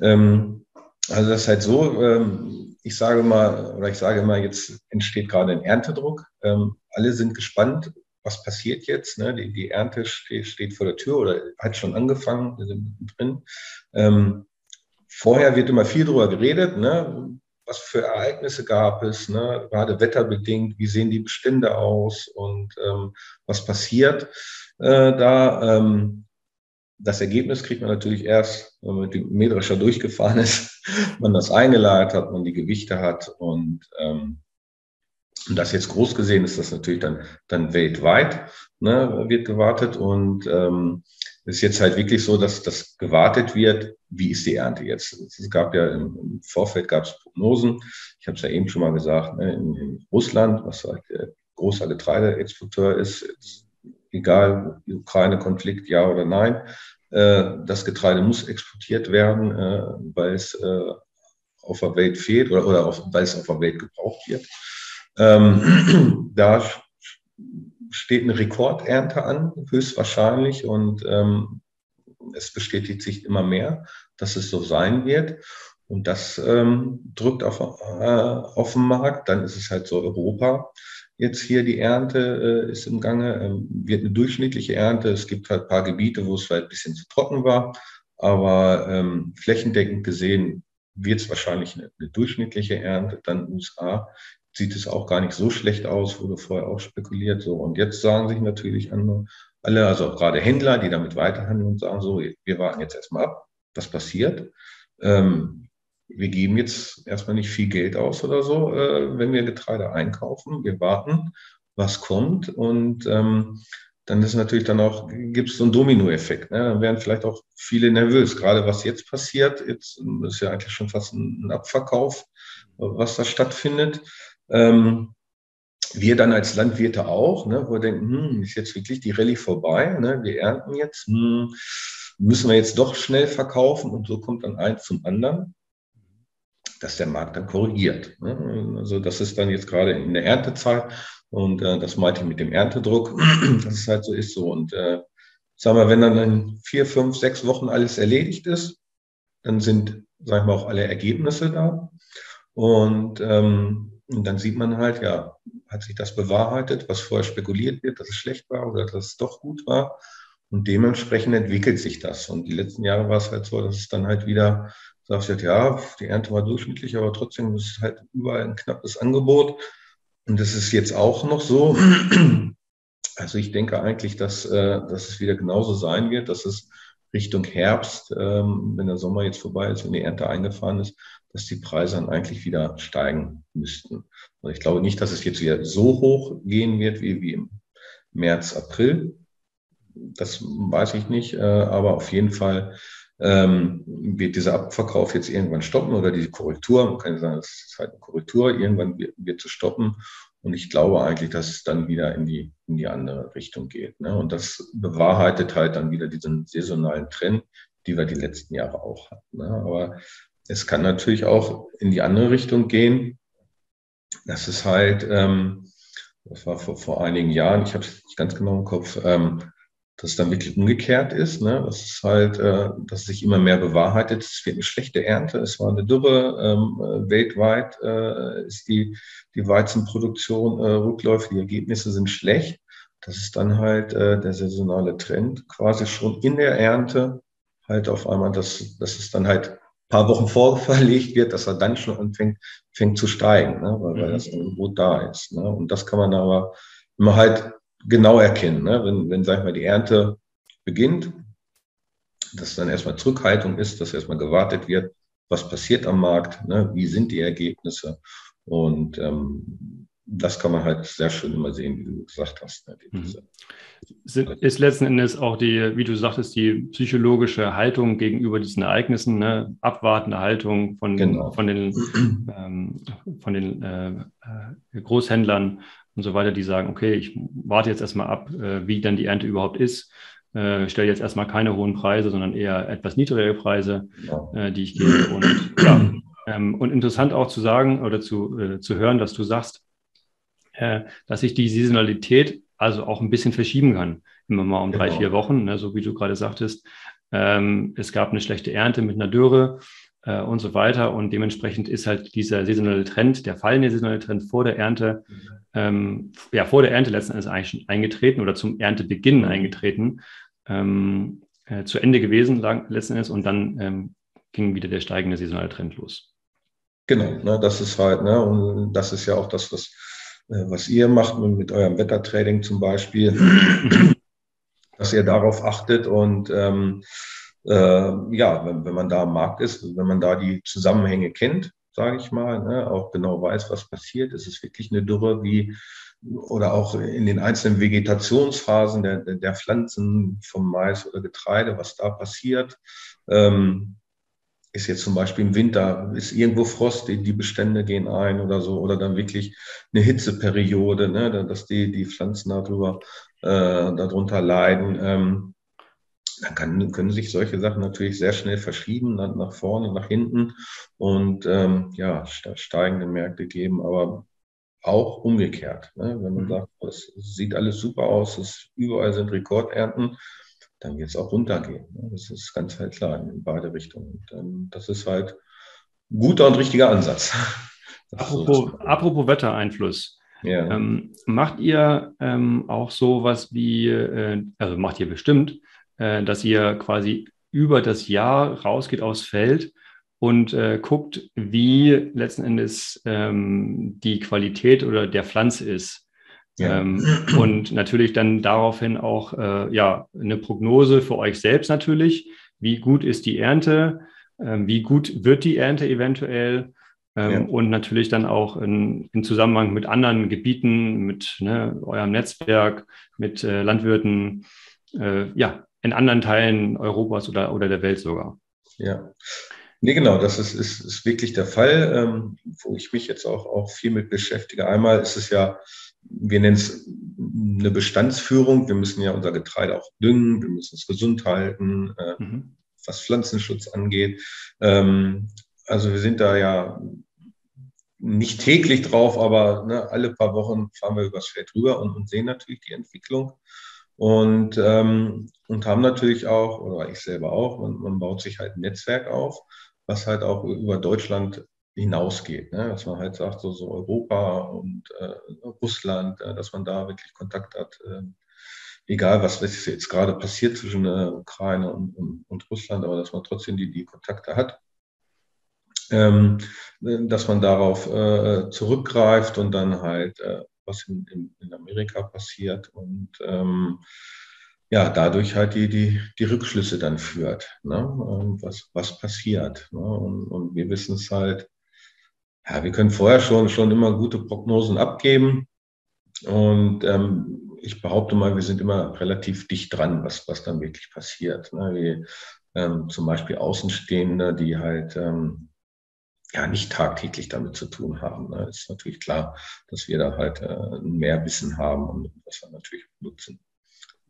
Ähm, also das ist halt so, ähm, ich sage mal, oder ich sage mal, jetzt entsteht gerade ein Erntedruck. alle sind gespannt, was passiert jetzt? Ne? Die, die Ernte steht, steht, vor der Tür oder hat schon angefangen, wir sind drin. Ähm, vorher wird immer viel darüber geredet, ne? was für Ereignisse gab es, ne? gerade wetterbedingt, wie sehen die Bestände aus und ähm, was passiert äh, da. Ähm, das Ergebnis kriegt man natürlich erst, wenn man mit dem Mähdrescher durchgefahren ist, man das eingeleitet hat, man die Gewichte hat und ähm, das jetzt groß gesehen ist das natürlich dann, dann weltweit, ne, wird gewartet. Und ähm, es ist jetzt halt wirklich so, dass das gewartet wird, wie ist die Ernte jetzt. Es gab ja im, im Vorfeld gab es Prognosen. Ich habe es ja eben schon mal gesagt, ne, in, in Russland, was halt der großer Getreideexporteur ist egal, Ukraine-Konflikt, ja oder nein, äh, das Getreide muss exportiert werden, äh, weil es äh, auf der Welt fehlt oder, oder auf, weil es auf der Welt gebraucht wird. Ähm, da steht eine Rekordernte an, höchstwahrscheinlich, und ähm, es bestätigt sich immer mehr, dass es so sein wird. Und das ähm, drückt auf, äh, auf den Markt. Dann ist es halt so Europa. Jetzt hier die Ernte äh, ist im Gange, äh, wird eine durchschnittliche Ernte. Es gibt halt ein paar Gebiete, wo es vielleicht ein bisschen zu trocken war. Aber ähm, flächendeckend gesehen wird es wahrscheinlich eine, eine, durchschnittliche Ernte. Dann USA sieht es auch gar nicht so schlecht aus, wurde vorher auch spekuliert. So. Und jetzt sagen sich natürlich alle, also auch gerade Händler, die damit weiterhandeln und sagen so, wir warten jetzt erstmal ab, was passiert. Ähm, wir geben jetzt erstmal nicht viel Geld aus oder so, äh, wenn wir Getreide einkaufen. Wir warten, was kommt. Und ähm, dann ist natürlich dann auch, gibt es so einen Dominoeffekt. Ne? Dann werden vielleicht auch viele nervös. Gerade was jetzt passiert, jetzt ist ja eigentlich schon fast ein Abverkauf, was da stattfindet. Ähm, wir dann als Landwirte auch, ne, wo wir denken, hm, ist jetzt wirklich die Rallye vorbei, ne? wir ernten jetzt, hm, müssen wir jetzt doch schnell verkaufen und so kommt dann eins zum anderen dass der Markt dann korrigiert. Ne? Also das ist dann jetzt gerade in der Erntezeit und äh, das meinte ich mit dem Erntedruck, dass es halt so ist so. Und äh, sagen wir, wenn dann in vier, fünf, sechs Wochen alles erledigt ist, dann sind, sagen wir, auch alle Ergebnisse da. Und, ähm, und dann sieht man halt, ja, hat sich das bewahrheitet, was vorher spekuliert wird, dass es schlecht war oder dass es doch gut war. Und dementsprechend entwickelt sich das. Und die letzten Jahre war es halt so, dass es dann halt wieder sagst halt, ja, die Ernte war durchschnittlich, aber trotzdem ist es halt überall ein knappes Angebot. Und das ist jetzt auch noch so. Also ich denke eigentlich, dass, äh, dass es wieder genauso sein wird, dass es Richtung Herbst, ähm, wenn der Sommer jetzt vorbei ist, wenn die Ernte eingefahren ist, dass die Preise dann eigentlich wieder steigen müssten. Also ich glaube nicht, dass es jetzt wieder so hoch gehen wird wie, wie im März, April. Das weiß ich nicht, äh, aber auf jeden Fall ähm, wird dieser Abverkauf jetzt irgendwann stoppen oder die Korrektur, man kann sagen, es ist halt eine Korrektur, irgendwann wird, wird zu stoppen. Und ich glaube eigentlich, dass es dann wieder in die, in die andere Richtung geht. Ne? Und das bewahrheitet halt dann wieder diesen saisonalen Trend, die wir die letzten Jahre auch hatten. Ne? Aber es kann natürlich auch in die andere Richtung gehen. Das ist halt, ähm, das war vor, vor einigen Jahren, ich habe es nicht ganz genau im Kopf, ähm, dass es dann wirklich umgekehrt ist. Ne? Das ist halt, äh, dass es sich immer mehr bewahrheitet. Es wird eine schlechte Ernte, es war eine Dürre. Ähm, äh, weltweit äh, ist die, die Weizenproduktion äh, rückläufig, die Ergebnisse sind schlecht. Das ist dann halt äh, der saisonale Trend, quasi schon in der Ernte halt auf einmal, dass, dass es dann halt paar Wochen vorverlegt wird, dass er dann schon anfängt fängt zu steigen, ne? weil, weil mhm. das Angebot da ist. Ne? Und das kann man aber immer halt genau erkennen. Ne? Wenn, wenn, sag ich mal, die Ernte beginnt, dass dann erstmal Zurückhaltung ist, dass erstmal gewartet wird, was passiert am Markt, ne? wie sind die Ergebnisse. Und ähm, das kann man halt sehr schön immer sehen, wie du gesagt hast. Ne? Mhm. Ist letzten Endes auch die, wie du sagtest, die psychologische Haltung gegenüber diesen Ereignissen, ne? abwartende Haltung von, genau. von den, ähm, von den äh, äh Großhändlern, und so weiter, die sagen, okay, ich warte jetzt erstmal ab, äh, wie dann die Ernte überhaupt ist. Äh, stelle jetzt erstmal keine hohen Preise, sondern eher etwas niedrigere Preise, äh, die ich gebe. Und, ja, ähm, und interessant auch zu sagen oder zu, äh, zu hören, dass du sagst, äh, dass sich die Saisonalität also auch ein bisschen verschieben kann. Immer mal um genau. drei, vier Wochen, ne, so wie du gerade sagtest. Ähm, es gab eine schlechte Ernte mit einer Dürre äh, und so weiter. Und dementsprechend ist halt dieser saisonale Trend, der fallende saisonale Trend vor der Ernte, ähm, ja, vor der Ernte letzten Endes eigentlich schon eingetreten oder zum Erntebeginn eingetreten, ähm, äh, zu Ende gewesen lang, letzten Endes und dann ähm, ging wieder der steigende saisonale Trend los. Genau, ne, das ist halt, ne, und das ist ja auch das, was, äh, was ihr macht mit eurem Wettertrading zum Beispiel, dass ihr darauf achtet und ähm, äh, ja, wenn, wenn man da am Markt ist, wenn man da die Zusammenhänge kennt, sage ich mal, ne, auch genau weiß, was passiert, ist es wirklich eine Dürre wie oder auch in den einzelnen Vegetationsphasen der, der Pflanzen vom Mais oder Getreide, was da passiert. Ähm, ist jetzt zum Beispiel im Winter, ist irgendwo Frost, die, Bestände gehen ein oder so, oder dann wirklich eine Hitzeperiode, ne, dass die, die Pflanzen darüber, äh, darunter leiden. Ähm, dann kann, können sich solche Sachen natürlich sehr schnell verschieben, nach, vorne, nach hinten und ähm, ja, steigende Märkte geben, aber auch umgekehrt. Ne? Wenn man mhm. sagt, es sieht alles super aus, es, überall sind Rekordernten, dann wird es auch runtergehen. Ne? Das ist ganz halt klar in beide Richtungen. Und, ähm, das ist halt ein guter und richtiger Ansatz. Apropos, so apropos Wettereinfluss. Ja. Ähm, macht ihr ähm, auch sowas wie, äh, also macht ihr bestimmt, äh, dass ihr quasi über das Jahr rausgeht aufs Feld und äh, guckt, wie letzten Endes ähm, die Qualität oder der Pflanze ist. Ja. Ähm, und natürlich dann daraufhin auch äh, ja, eine Prognose für euch selbst natürlich. Wie gut ist die Ernte? Ähm, wie gut wird die Ernte eventuell? Ähm, ja. Und natürlich dann auch in, in, Zusammenhang mit anderen Gebieten, mit ne, eurem Netzwerk, mit äh, Landwirten, äh, ja, in anderen Teilen Europas oder, oder der Welt sogar. Ja. Nee, genau, das ist, ist, ist wirklich der Fall, ähm, wo ich mich jetzt auch, auch viel mit beschäftige. Einmal ist es ja, wir nennen es eine Bestandsführung. Wir müssen ja unser Getreide auch düngen, wir müssen es gesund halten, äh, mhm. was Pflanzenschutz angeht. Ähm, also wir sind da ja nicht täglich drauf, aber ne, alle paar Wochen fahren wir übers Feld rüber und, und sehen natürlich die Entwicklung. Und, ähm, und haben natürlich auch, oder ich selber auch, man, man baut sich halt ein Netzwerk auf, was halt auch über Deutschland hinausgeht. Ne? Dass man halt sagt, so, so Europa und äh, Russland, äh, dass man da wirklich Kontakt hat. Äh, egal, was, jetzt gerade passiert zwischen der Ukraine und, und, und, Russland, aber dass man trotzdem die, die Kontakte hat. Ähm, dass man darauf äh, zurückgreift und dann halt äh, was in, in, in Amerika passiert und ähm, ja, dadurch halt die, die, die Rückschlüsse dann führt, ne? was, was passiert. Ne? Und, und wir wissen es halt, ja, wir können vorher schon, schon immer gute Prognosen abgeben. Und ähm, ich behaupte mal, wir sind immer relativ dicht dran, was, was dann wirklich passiert. Ne? Wie, ähm, zum Beispiel Außenstehende, die halt ähm, ja nicht tagtäglich damit zu tun haben. Ne? Ist natürlich klar, dass wir da halt äh, mehr Wissen haben und das wir natürlich nutzen.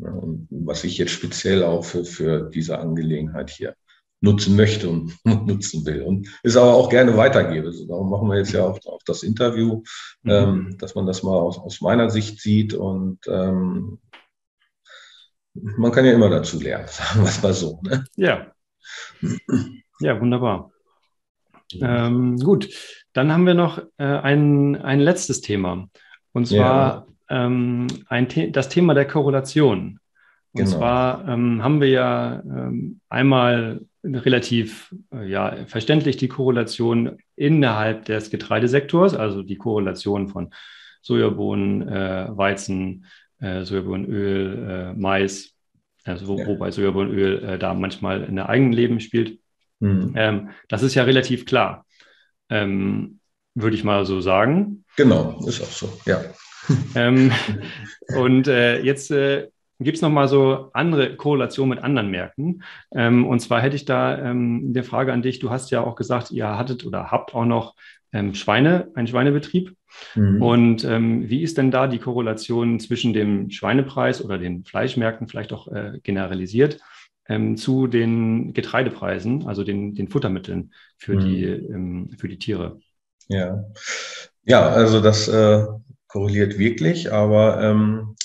Und was ich jetzt speziell auch für, für diese Angelegenheit hier nutzen möchte und nutzen will und es aber auch gerne weitergebe. Also darum machen wir jetzt ja auch, auch das Interview, mhm. ähm, dass man das mal aus, aus meiner Sicht sieht und ähm, man kann ja immer dazu lernen, sagen wir es mal so. Ne? Ja. Ja, wunderbar. Ähm, gut, dann haben wir noch äh, ein, ein letztes Thema. Und zwar ja. Ähm, ein The das Thema der Korrelation. Und genau. zwar ähm, haben wir ja ähm, einmal relativ äh, ja, verständlich die Korrelation innerhalb des Getreidesektors, also die Korrelation von Sojabohnen, äh, Weizen, äh, Sojabohnenöl, äh, Mais, also wo, ja. wobei Sojabohnenöl äh, da manchmal in der Eigenleben spielt. Mhm. Ähm, das ist ja relativ klar, ähm, würde ich mal so sagen. Genau, ist auch so, ja. Ähm, und äh, jetzt äh, gibt es nochmal so andere Korrelationen mit anderen Märkten. Ähm, und zwar hätte ich da ähm, eine Frage an dich. Du hast ja auch gesagt, ihr hattet oder habt auch noch ähm, Schweine, einen Schweinebetrieb. Mhm. Und ähm, wie ist denn da die Korrelation zwischen dem Schweinepreis oder den Fleischmärkten vielleicht auch äh, generalisiert ähm, zu den Getreidepreisen, also den, den Futtermitteln für, mhm. die, ähm, für die Tiere. Ja, ja also das äh, korreliert wirklich, aber ähm,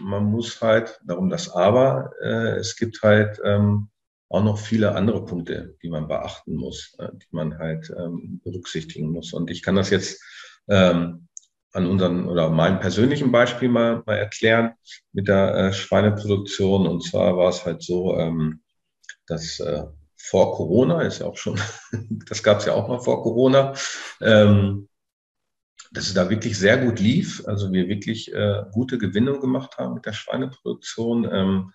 man muss halt, darum das Aber, äh, es gibt halt ähm, auch noch viele andere Punkte, die man beachten muss, äh, die man halt ähm, berücksichtigen muss. Und ich kann das jetzt ähm, an unseren oder meinem persönlichen Beispiel mal, mal erklären mit der äh, Schweineproduktion. Und zwar war es halt so, ähm, dass äh, vor Corona, ist ja auch schon, das gab es ja auch mal vor Corona, ähm, dass es da wirklich sehr gut lief. Also wir wirklich äh, gute Gewinnung gemacht haben mit der Schweineproduktion, ähm,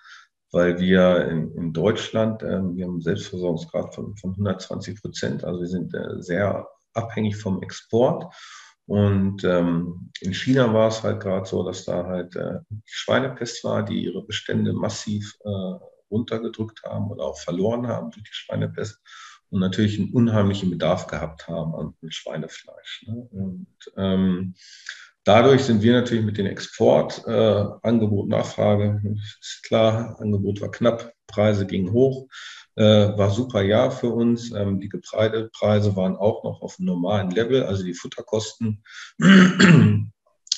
weil wir in, in Deutschland, ähm, wir haben einen Selbstversorgungsgrad von, von 120 Prozent. Also wir sind äh, sehr abhängig vom Export. Und ähm, in China war es halt gerade so, dass da halt äh, Schweinepest war, die ihre Bestände massiv äh, runtergedrückt haben oder auch verloren haben durch die Schweinepest und natürlich einen unheimlichen Bedarf gehabt haben an Schweinefleisch. Ne? Und ähm, dadurch sind wir natürlich mit den Export, äh, Nachfrage, ist klar, Angebot war knapp, Preise gingen hoch, äh, war super Jahr für uns. Ähm, die Getreidepreise waren auch noch auf einem normalen Level, also die Futterkosten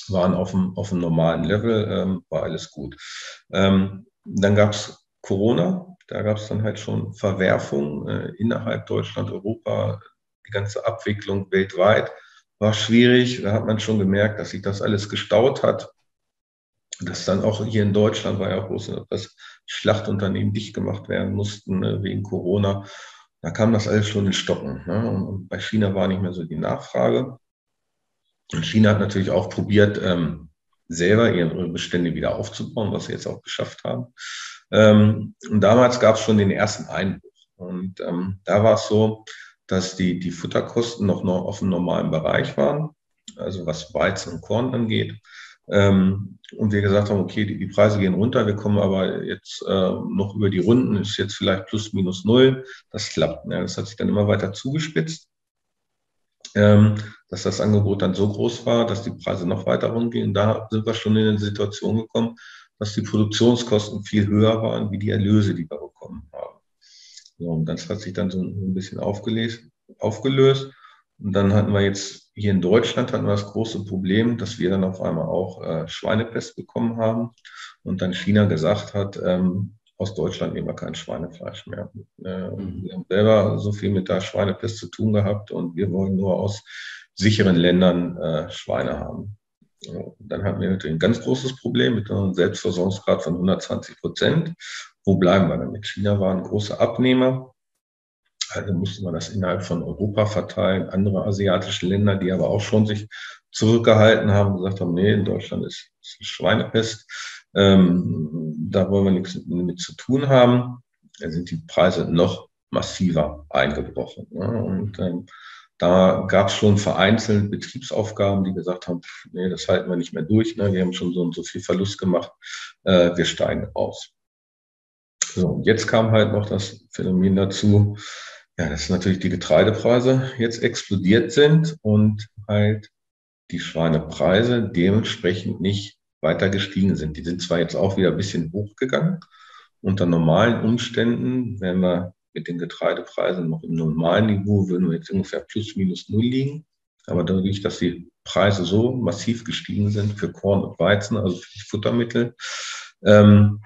waren auf einem, auf einem normalen Level, ähm, war alles gut. Ähm, dann gab es Corona. Da gab es dann halt schon Verwerfungen äh, innerhalb Deutschland, Europa, die ganze Abwicklung weltweit war schwierig. Da hat man schon gemerkt, dass sich das alles gestaut hat. dass dann auch hier in Deutschland war ja auch groß, dass Schlachtunternehmen dicht gemacht werden mussten ne, wegen Corona. Da kam das alles schon in Stocken. Ne? Und bei China war nicht mehr so die Nachfrage. Und China hat natürlich auch probiert, ähm, selber ihre Bestände wieder aufzubauen, was sie jetzt auch geschafft haben. Ähm, und damals gab es schon den ersten Einbruch. Und ähm, da war es so, dass die, die Futterkosten noch, noch auf einem normalen Bereich waren, also was Weizen und Korn angeht. Ähm, und wir gesagt haben, okay, die, die, Preise gehen runter, wir kommen aber jetzt äh, noch über die Runden, ist jetzt vielleicht plus minus null. Das klappt. Ne? Das hat sich dann immer weiter zugespitzt, ähm, dass das Angebot dann so groß war, dass die Preise noch weiter runtergehen. Da sind wir schon in eine Situation gekommen, dass die Produktionskosten viel höher waren, wie die Erlöse, die wir bekommen haben. So, und das hat sich dann so ein bisschen aufgelöst. Und dann hatten wir jetzt hier in Deutschland hatten wir das große Problem, dass wir dann auf einmal auch äh, Schweinepest bekommen haben und dann China gesagt hat, ähm, aus Deutschland nehmen wir kein Schweinefleisch mehr. Äh, mhm. Wir haben selber so viel mit der Schweinepest zu tun gehabt und wir wollen nur aus sicheren Ländern äh, Schweine haben. Dann hatten wir natürlich ein ganz großes Problem mit einem Selbstversorgungsgrad von 120 Prozent. Wo bleiben wir damit? China war ein großer Abnehmer also musste man das innerhalb von Europa verteilen. Andere asiatische Länder, die aber auch schon sich zurückgehalten haben, gesagt haben, nee, in Deutschland ist, ist Schweinepest. Ähm, da wollen wir nichts mit zu tun haben. Da sind die Preise noch massiver eingebrochen. Ne? Und ähm, da gab es schon vereinzelt Betriebsaufgaben, die gesagt haben, nee, das halten wir nicht mehr durch. Ne? Wir haben schon so und so viel Verlust gemacht. Äh, wir steigen aus. So, und jetzt kam halt noch das Phänomen dazu, ja, dass natürlich die Getreidepreise jetzt explodiert sind und halt die Schweinepreise dementsprechend nicht weiter gestiegen sind. Die sind zwar jetzt auch wieder ein bisschen hochgegangen. Unter normalen Umständen wären wir mit den Getreidepreisen noch im normalen Niveau, würden wir jetzt ungefähr plus minus null liegen. Aber dadurch, dass die Preise so massiv gestiegen sind für Korn und Weizen, also für die Futtermittel, ähm,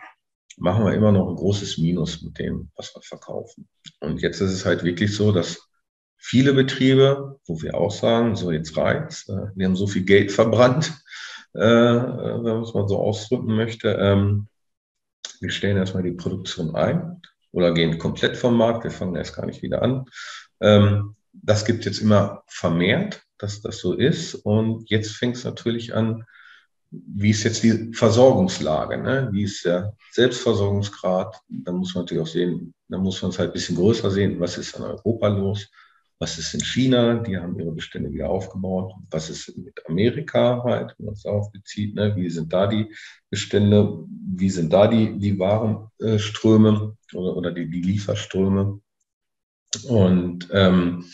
machen wir immer noch ein großes Minus mit dem, was wir verkaufen. Und jetzt ist es halt wirklich so, dass viele Betriebe, wo wir auch sagen, so jetzt reizt, äh, wir haben so viel Geld verbrannt, äh, wenn man es mal so ausdrücken möchte. Ähm, wir stellen erstmal die Produktion ein oder gehen komplett vom Markt, wir fangen erst gar nicht wieder an. Ähm, das gibt jetzt immer vermehrt, dass das so ist. Und jetzt fängt es natürlich an, wie ist jetzt die Versorgungslage? Ne? Wie ist der Selbstversorgungsgrad? Da muss man natürlich auch sehen, da muss man es halt ein bisschen größer sehen, was ist in Europa los? Was ist in China? Die haben ihre Bestände wieder aufgebaut. Was ist mit Amerika halt, wenn man es darauf bezieht? Ne? Wie sind da die Bestände? Wie sind da die, die Warenströme oder, oder die, die Lieferströme? Und ähm,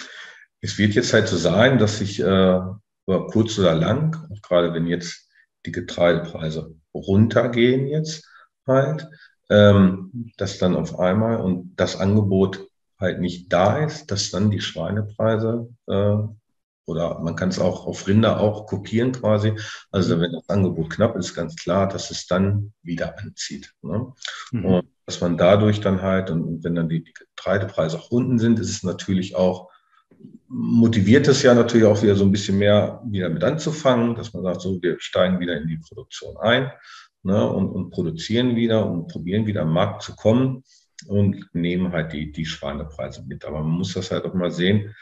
es wird jetzt halt so sein, dass sich äh, kurz oder lang, gerade wenn jetzt die Getreidepreise runtergehen jetzt halt, ähm, dass dann auf einmal und das Angebot halt nicht da ist, dass dann die Schweinepreise äh, oder man kann es auch auf Rinder auch kopieren quasi. Also wenn das Angebot knapp ist, ganz klar, dass es dann wieder anzieht. Ne? Mhm. Und dass man dadurch dann halt, und wenn dann die, die Getreidepreise auch unten sind, ist es natürlich auch motiviert es ja natürlich auch wieder so ein bisschen mehr wieder mit anzufangen, dass man sagt, so, wir steigen wieder in die Produktion ein ne, und, und produzieren wieder und probieren wieder am Markt zu kommen und nehmen halt die, die Schweinepreise mit. Aber man muss das halt auch mal sehen,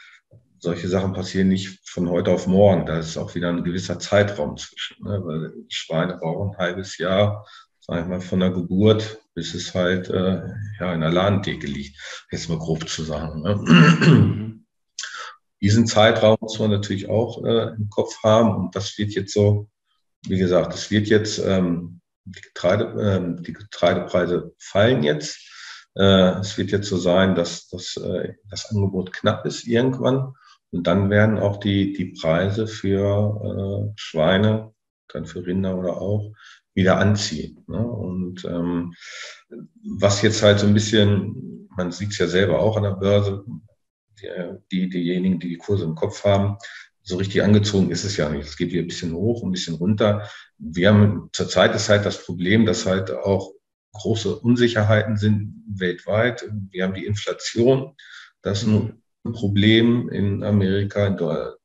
solche Sachen passieren nicht von heute auf morgen. Da ist auch wieder ein gewisser Zeitraum zwischen, ne, weil Schweine brauchen ein halbes Jahr, sage ich mal, von der Geburt bis es halt äh, ja, in der Ladentheke liegt. Jetzt mal grob zu sagen. Ne? Diesen Zeitraum muss man natürlich auch äh, im Kopf haben. Und das wird jetzt so, wie gesagt, es wird jetzt, ähm, die, Getreide, äh, die Getreidepreise fallen jetzt. Äh, es wird jetzt so sein, dass, dass äh, das Angebot knapp ist irgendwann. Und dann werden auch die, die Preise für äh, Schweine, dann für Rinder oder auch, wieder anziehen. Ne? Und ähm, was jetzt halt so ein bisschen, man sieht es ja selber auch an der Börse, die, diejenigen, die die Kurse im Kopf haben, so richtig angezogen ist es ja nicht. Es geht wieder ein bisschen hoch, ein bisschen runter. Wir haben zurzeit ist halt das Problem, dass halt auch große Unsicherheiten sind weltweit. Wir haben die Inflation. Das ist ein Problem in Amerika,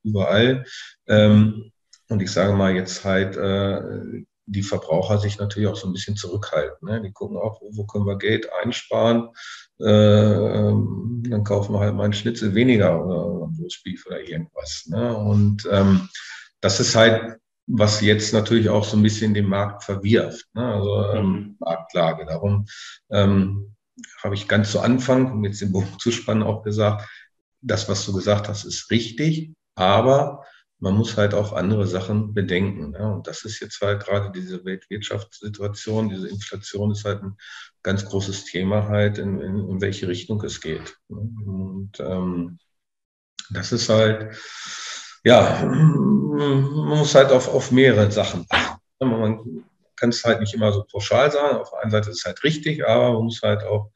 überall. Ähm, und ich sage mal jetzt halt, äh, die Verbraucher sich natürlich auch so ein bisschen zurückhalten. Ne? Die gucken auch, wo, können wir Geld einsparen. Äh, ähm, dann kaufen wir halt mal einen Schnitzel weniger oder ein Roastbeef oder irgendwas. Ne? Und ähm, das ist halt, was jetzt natürlich auch so ein bisschen den Markt verwirft. Ne? Also ähm, mhm. Marktlage. Darum ähm, habe ich ganz zu Anfang, um jetzt den Bogen zu spannen, auch gesagt, das, was du gesagt hast, ist richtig, aber man muss halt auch andere Sachen bedenken. Ja. Und das ist jetzt halt gerade diese Weltwirtschaftssituation, diese Inflation ist halt ein ganz großes Thema halt, in, in, in welche Richtung es geht. Und ähm, das ist halt, ja, man muss halt auf, auf mehrere Sachen achten. Man kann es halt nicht immer so pauschal sagen. Auf der einen Seite ist es halt richtig, aber man muss halt auch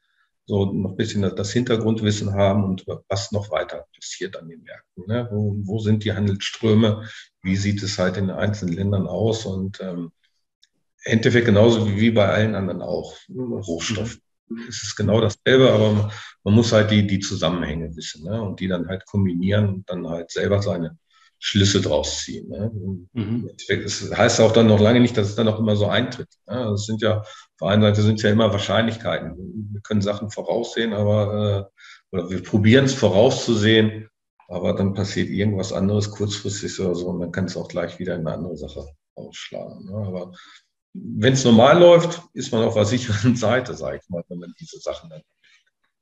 so noch ein bisschen das Hintergrundwissen haben und was noch weiter passiert an den Märkten. Ne? Wo, wo, sind die Handelsströme? Wie sieht es halt in den einzelnen Ländern aus? Und ähm, im Endeffekt genauso wie, bei allen anderen auch. Rohstoff. Es ist genau dasselbe, aber man, man muss halt die, die Zusammenhänge wissen ne? und die dann halt kombinieren und dann halt selber seine Schlüsse draus ziehen. Ne? Mhm. Das heißt auch dann noch lange nicht, dass es dann auch immer so eintritt. Ne? Das also sind ja, auf der einen Seite sind es ja immer Wahrscheinlichkeiten. Wir können Sachen voraussehen, aber äh, oder wir probieren es vorauszusehen, aber dann passiert irgendwas anderes kurzfristig oder so und dann kann es auch gleich wieder in eine andere Sache ausschlagen. Ne? Aber wenn es normal läuft, ist man auf der sicheren Seite, sage ich mal, wenn man diese Sachen dann.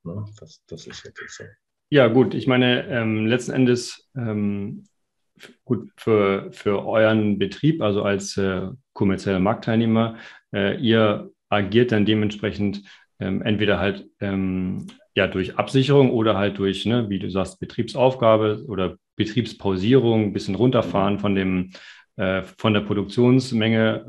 Ne? Das, das ist wirklich so. Ja, gut. Ich meine, ähm, letzten Endes ähm, gut für, für euren Betrieb, also als äh, kommerzieller Marktteilnehmer, äh, ihr agiert dann dementsprechend ähm, entweder halt ähm, ja durch Absicherung oder halt durch, ne, wie du sagst, Betriebsaufgabe oder Betriebspausierung, bisschen runterfahren von dem äh, von der Produktionsmenge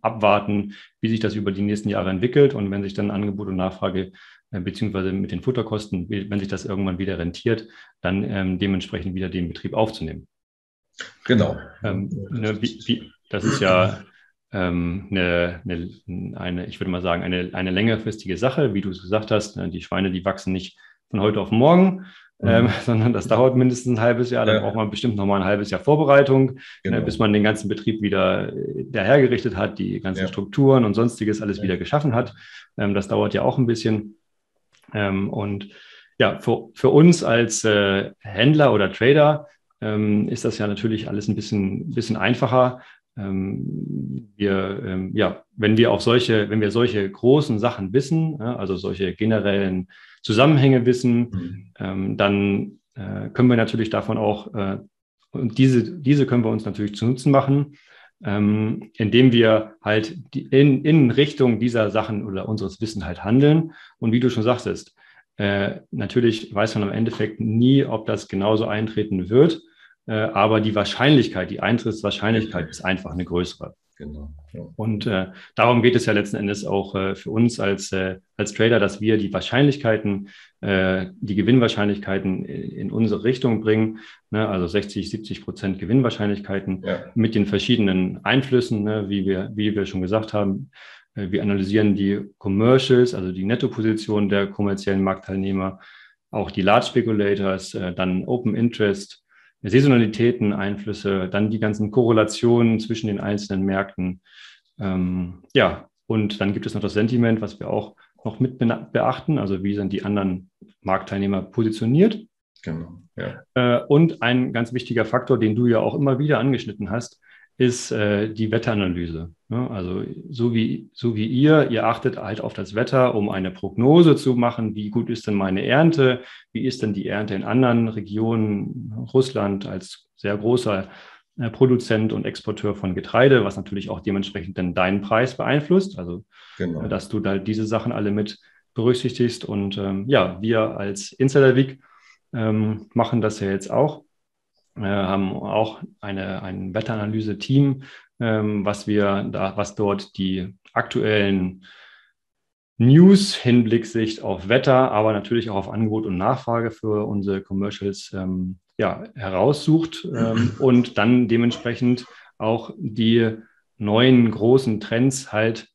abwarten, wie sich das über die nächsten Jahre entwickelt und wenn sich dann Angebot und Nachfrage äh, beziehungsweise mit den Futterkosten, wenn sich das irgendwann wieder rentiert, dann ähm, dementsprechend wieder den Betrieb aufzunehmen. Genau. Ähm, ne, wie, wie, das ist ja ähm, eine, eine, eine, ich würde mal sagen, eine, eine längerfristige Sache, wie du es gesagt hast. Ne, die Schweine, die wachsen nicht von heute auf morgen, mhm. ähm, sondern das dauert mindestens ein halbes Jahr. Dann ja. braucht man bestimmt noch mal ein halbes Jahr Vorbereitung, ne, genau. ne, bis man den ganzen Betrieb wieder dahergerichtet hat, die ganzen ja. Strukturen und sonstiges alles ja. wieder geschaffen hat. Ähm, das dauert ja auch ein bisschen. Ähm, und ja, für, für uns als äh, Händler oder Trader ähm, ist das ja natürlich alles ein bisschen, bisschen einfacher. Ähm, wir, ähm, ja, wenn wir auf solche, wenn wir solche großen Sachen wissen, ja, also solche generellen Zusammenhänge wissen, mhm. ähm, dann äh, können wir natürlich davon auch, äh, und diese, diese können wir uns natürlich zu Nutzen machen, ähm, indem wir halt die, in, in Richtung dieser Sachen oder unseres Wissens halt handeln. Und wie du schon sagtest, äh, natürlich weiß man im Endeffekt nie, ob das genauso eintreten wird. Äh, aber die Wahrscheinlichkeit, die Eintrittswahrscheinlichkeit ist einfach eine größere. Genau. Ja. Und äh, darum geht es ja letzten Endes auch äh, für uns als, äh, als Trader, dass wir die Wahrscheinlichkeiten, äh, die Gewinnwahrscheinlichkeiten in unsere Richtung bringen. Ne? Also 60, 70 Prozent Gewinnwahrscheinlichkeiten ja. mit den verschiedenen Einflüssen, ne? wie, wir, wie wir schon gesagt haben. Äh, wir analysieren die Commercials, also die Nettoposition der kommerziellen Marktteilnehmer, auch die Large Speculators, äh, dann Open Interest, Saisonalitäten, Einflüsse, dann die ganzen Korrelationen zwischen den einzelnen Märkten. Ähm, ja, und dann gibt es noch das Sentiment, was wir auch noch mit beachten, also wie sind die anderen Marktteilnehmer positioniert. Genau. Ja. Äh, und ein ganz wichtiger Faktor, den du ja auch immer wieder angeschnitten hast, ist äh, die Wetteranalyse. Ne? Also so wie, so wie ihr, ihr achtet halt auf das Wetter, um eine Prognose zu machen, wie gut ist denn meine Ernte, wie ist denn die Ernte in anderen Regionen, Russland als sehr großer äh, Produzent und Exporteur von Getreide, was natürlich auch dementsprechend dann deinen Preis beeinflusst. Also genau. dass du da diese Sachen alle mit berücksichtigst. Und ähm, ja, wir als Insider Week ähm, machen das ja jetzt auch äh, haben auch eine, ein Wetteranalyse-Team, ähm, was wir da, was dort die aktuellen News Hinblicksicht auf Wetter, aber natürlich auch auf Angebot und Nachfrage für unsere Commercials ähm, ja, heraussucht ähm, und dann dementsprechend auch die neuen großen Trends halt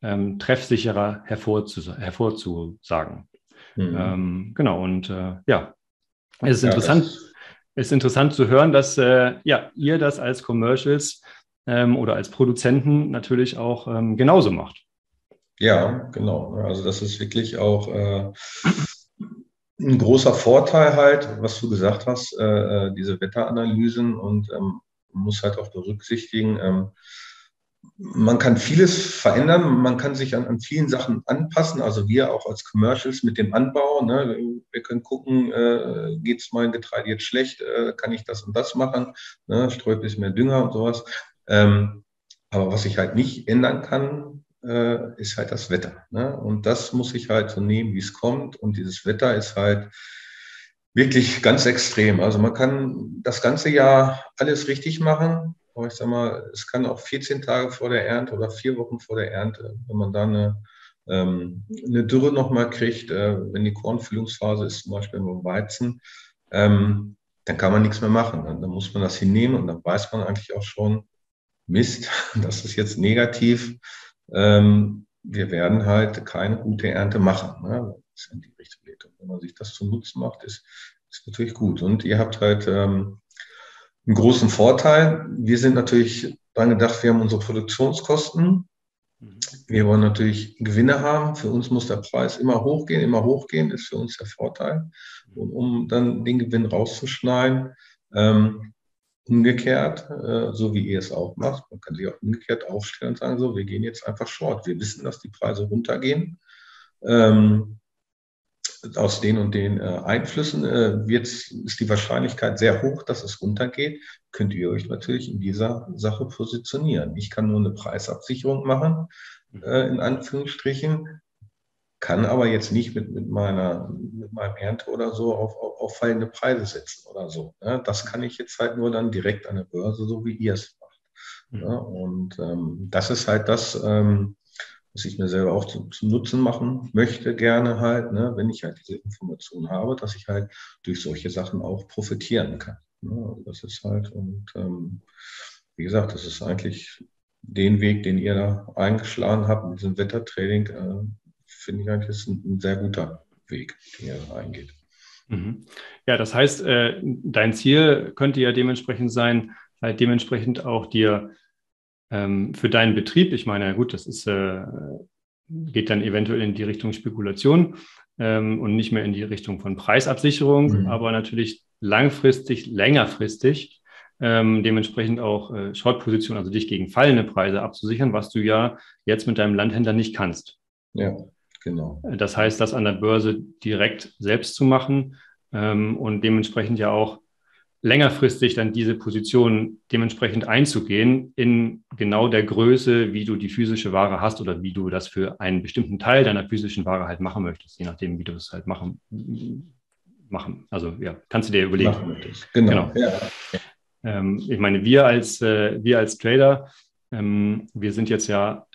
ähm, treffsicherer hervorzus hervorzusagen. Mhm. Ähm, genau, und äh, ja, es ist ja, interessant es ist interessant zu hören, dass äh, ja, ihr das als Commercials ähm, oder als Produzenten natürlich auch ähm, genauso macht. Ja, genau. Also das ist wirklich auch äh, ein großer Vorteil halt, was du gesagt hast, äh, äh diese Wetteranalysen und ähm, muss halt auch berücksichtigen, ähm, man kann vieles verändern, man kann sich an, an, vielen Sachen anpassen, also wir auch als Commercials mit dem Anbau. Ne? Wir können gucken, äh, geht es mein Getreide jetzt schlecht, äh, kann ich das und das machen, ne? ein bisschen mehr Dünger und sowas. Ähm, aber was ich halt nicht ändern kann, äh, ist halt das Wetter. Ne? Und das muss ich halt so nehmen, wie es kommt. Und dieses Wetter ist halt wirklich ganz extrem. Also man kann das ganze Jahr alles richtig machen. Aber ich sag mal, es kann auch 14 Tage vor der Ernte oder vier Wochen vor der Ernte, wenn man da eine, ähm, eine Dürre nochmal kriegt, äh, wenn die Kornfüllungsphase ist, zum Beispiel beim Weizen, ähm, dann kann man nichts mehr machen. Dann, dann, muss man das hinnehmen und dann weiß man eigentlich auch schon, Mist, das ist jetzt negativ. Ähm, wir werden halt keine gute Ernte machen. Ne? Das ist in die Richtung. Und wenn man sich das zum Nutzen macht, ist, ist natürlich gut. Und ihr habt halt ähm, einen großen Vorteil. Wir sind natürlich dran gedacht, wir haben unsere Produktionskosten. Mhm. Wir wollen natürlich Gewinne haben. Für uns muss der Preis immer hochgehen, immer hochgehen, ist für uns der Vorteil. Und um dann den Gewinn rauszuschneiden, ähm, umgekehrt, äh, so wie ihr es auch macht, man kann sich auch umgekehrt aufstellen und sagen, so, wir gehen jetzt einfach short. Wir wissen, dass die Preise runtergehen. Ähm, aus den und den äh, Einflüssen äh, wird, ist die Wahrscheinlichkeit sehr hoch, dass es runtergeht. Könnt ihr euch natürlich in dieser Sache positionieren. Ich kann nur eine Preisabsicherung machen, äh, in Anführungsstrichen, kann aber jetzt nicht mit, mit, meiner, mit meinem Ernte oder so auf, auf, auf fallende Preise setzen oder so. Ne? Das kann ich jetzt halt nur dann direkt an der Börse, so wie ihr es macht. Mhm. Ne? Und ähm, das ist halt das, ähm, was ich mir selber auch zum, zum Nutzen machen möchte, gerne halt, ne, wenn ich halt diese Informationen habe, dass ich halt durch solche Sachen auch profitieren kann. Ne? Das ist halt, und ähm, wie gesagt, das ist eigentlich den Weg, den ihr da eingeschlagen habt mit diesem Wettertraining, äh, finde ich eigentlich ist ein, ein, sehr guter Weg, den ihr da eingeht. Mhm. Ja, das heißt, äh, dein Ziel könnte ja dementsprechend sein, halt dementsprechend auch dir ähm, für deinen Betrieb, ich meine, gut, das ist, äh, geht dann eventuell in die Richtung Spekulation ähm, und nicht mehr in die Richtung von Preisabsicherung, mhm. aber natürlich langfristig, längerfristig ähm, dementsprechend auch äh, Short-Position, also dich gegen fallende Preise abzusichern, was du ja jetzt mit deinem Landhändler nicht kannst. Ja, genau. Das heißt, das an der Börse direkt selbst zu machen ähm, und dementsprechend ja auch längerfristig dann diese Position dementsprechend einzugehen in genau der Größe, wie du die physische Ware hast oder wie du das für einen bestimmten Teil deiner physischen Ware halt machen möchtest, je nachdem, wie du es halt machen. machen. Also ja, kannst du dir überlegen. Genau. genau. Ja. Ähm, ich meine, wir als, äh, wir als Trader, ähm, wir sind jetzt ja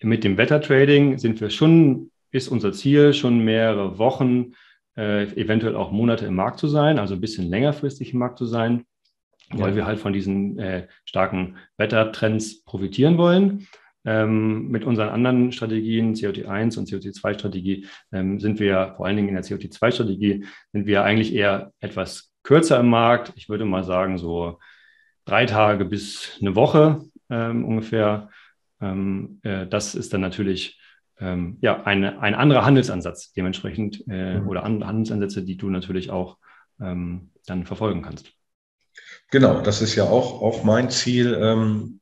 mit dem Wettertrading, sind wir schon, ist unser Ziel, schon mehrere Wochen äh, eventuell auch Monate im Markt zu sein, also ein bisschen längerfristig im Markt zu sein, ja. weil wir halt von diesen äh, starken Wettertrends profitieren wollen. Ähm, mit unseren anderen Strategien, COT1 und COT2-Strategie, ähm, sind wir vor allen Dingen in der COT2-Strategie, sind wir eigentlich eher etwas kürzer im Markt. Ich würde mal sagen, so drei Tage bis eine Woche ähm, ungefähr. Ähm, äh, das ist dann natürlich ähm, ja, eine, ein anderer Handelsansatz dementsprechend äh, mhm. oder andere Handelsansätze, die du natürlich auch ähm, dann verfolgen kannst. Genau, das ist ja auch, auch mein Ziel, ähm,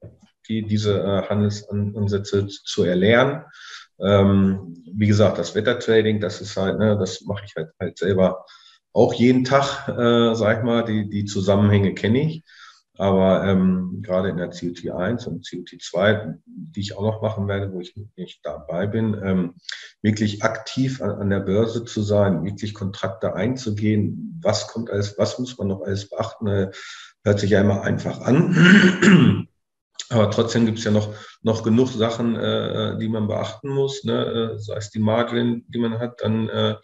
die, diese äh, Handelsansätze zu erlernen. Ähm, wie gesagt, das Wettertrading, das ist halt, ne, das mache ich halt, halt selber auch jeden Tag, äh, sag ich mal, die, die Zusammenhänge kenne ich. Aber ähm, gerade in der COT 1 und COT 2, die ich auch noch machen werde, wo ich nicht dabei bin, ähm, wirklich aktiv an, an, der Börse zu sein, wirklich Kontrakte einzugehen, was kommt alles, was muss man noch alles beachten, äh, hört sich ja immer einfach an. Aber trotzdem gibt es ja noch, noch genug Sachen, äh, die man beachten muss. Ne? Äh, sei es die Margin, die man hat, dann äh,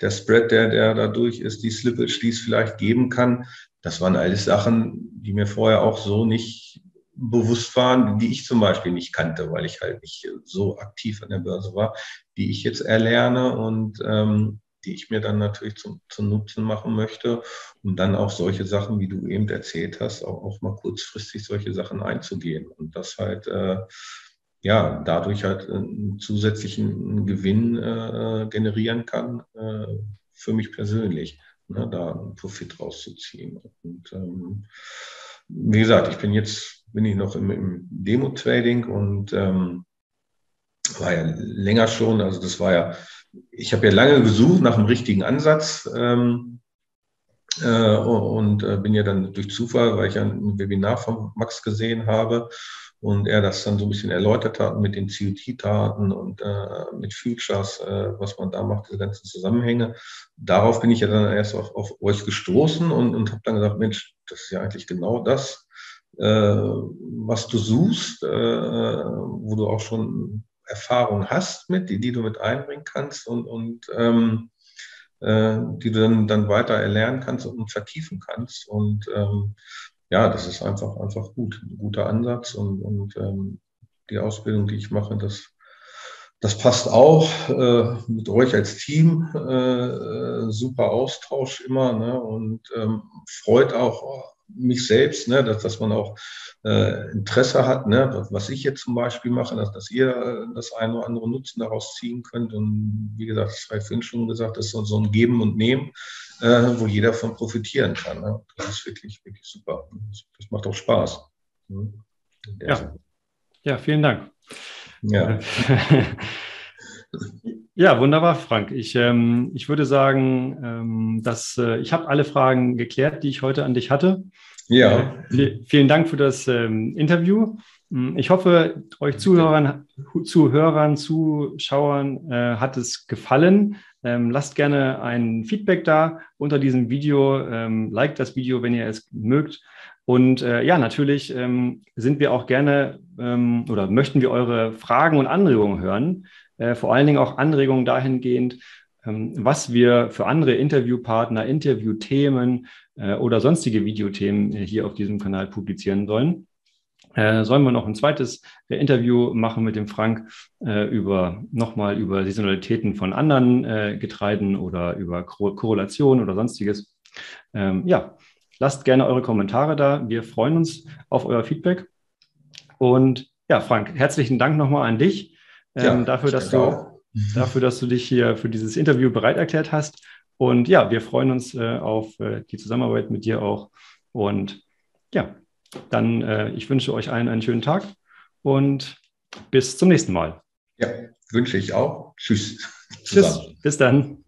der Spread, der, der dadurch ist, die Slippage, die es vielleicht geben kann das waren alles Sachen, die mir vorher auch so nicht bewusst waren, die ich zum Beispiel nicht kannte, weil ich halt nicht so aktiv an der Börse war, die ich jetzt erlerne und ähm, die ich mir dann natürlich zum, zum Nutzen machen möchte, um dann auch solche Sachen, wie du eben erzählt hast, auch, auch mal kurzfristig solche Sachen einzugehen und das halt äh, ja dadurch halt einen zusätzlichen Gewinn äh, generieren kann äh, für mich persönlich, ne, da einen Profit rauszuziehen. Und ähm, wie gesagt, ich bin jetzt bin ich noch im, im Demo-Trading und ähm, war ja länger schon, also das war ja, ich habe ja lange gesucht nach einem richtigen Ansatz ähm, äh, und äh, bin ja dann durch Zufall, weil ich ein Webinar von Max gesehen habe und er das dann so ein bisschen erläutert hat mit den COT-Daten und äh, mit Futures, äh, was man da macht, diese ganzen Zusammenhänge. Darauf bin ich ja dann erst auf, auf euch gestoßen und, und habe dann gesagt, Mensch, das ist ja eigentlich genau das, äh, was du suchst, äh, wo du auch schon Erfahrung hast mit, die, die du mit einbringen kannst und, und ähm, äh, die du dann, dann weiter erlernen kannst und vertiefen kannst. Und ähm, ja, das ist einfach, einfach gut, ein guter Ansatz und, und ähm, die Ausbildung, die ich mache, das, das passt auch äh, mit euch als Team. Äh, super Austausch immer ne? und ähm, freut auch mich selbst, ne? dass, dass man auch äh, Interesse hat, ne? was ich jetzt zum Beispiel mache, dass, dass ihr äh, das eine oder andere Nutzen daraus ziehen könnt. Und wie gesagt, das habe ich vorhin schon gesagt, das ist so, ein Geben und Nehmen, äh, wo jeder von profitieren kann. Ne? Das ist wirklich, wirklich super. Das, macht auch Spaß. Ne? Ja. ja, vielen Dank. Ja. Ja, wunderbar, Frank. Ich, ähm, ich würde sagen, ähm, dass äh, ich habe alle Fragen geklärt, die ich heute an dich hatte. Ja. Äh, vielen Dank für das ähm, Interview. Hm, ich hoffe, euch Zuhörern, Zuhörern Zuschauern äh, hat es gefallen. Ähm, lasst gerne ein Feedback da unter diesem Video. Ähm, liked das Video, wenn ihr es mögt. Und äh, ja, natürlich ähm, sind wir auch gerne ähm, oder möchten wir eure Fragen und Anregungen hören. Äh, vor allen Dingen auch Anregungen dahingehend, ähm, was wir für andere Interviewpartner, Interviewthemen äh, oder sonstige Videothemen hier auf diesem Kanal publizieren sollen. Sollen wir noch ein zweites Interview machen mit dem Frank über nochmal über Saisonalitäten von anderen Getreiden oder über Korrelation oder sonstiges? Ähm, ja, lasst gerne eure Kommentare da. Wir freuen uns auf euer Feedback. Und ja, Frank, herzlichen Dank nochmal an dich ja, ähm, dafür, dass du, auch. dafür, dass du dich hier für dieses Interview bereit erklärt hast. Und ja, wir freuen uns äh, auf äh, die Zusammenarbeit mit dir auch. Und ja, dann äh, ich wünsche euch allen einen schönen Tag und bis zum nächsten Mal. Ja, wünsche ich auch. Tschüss. Tschüss. Bis dann.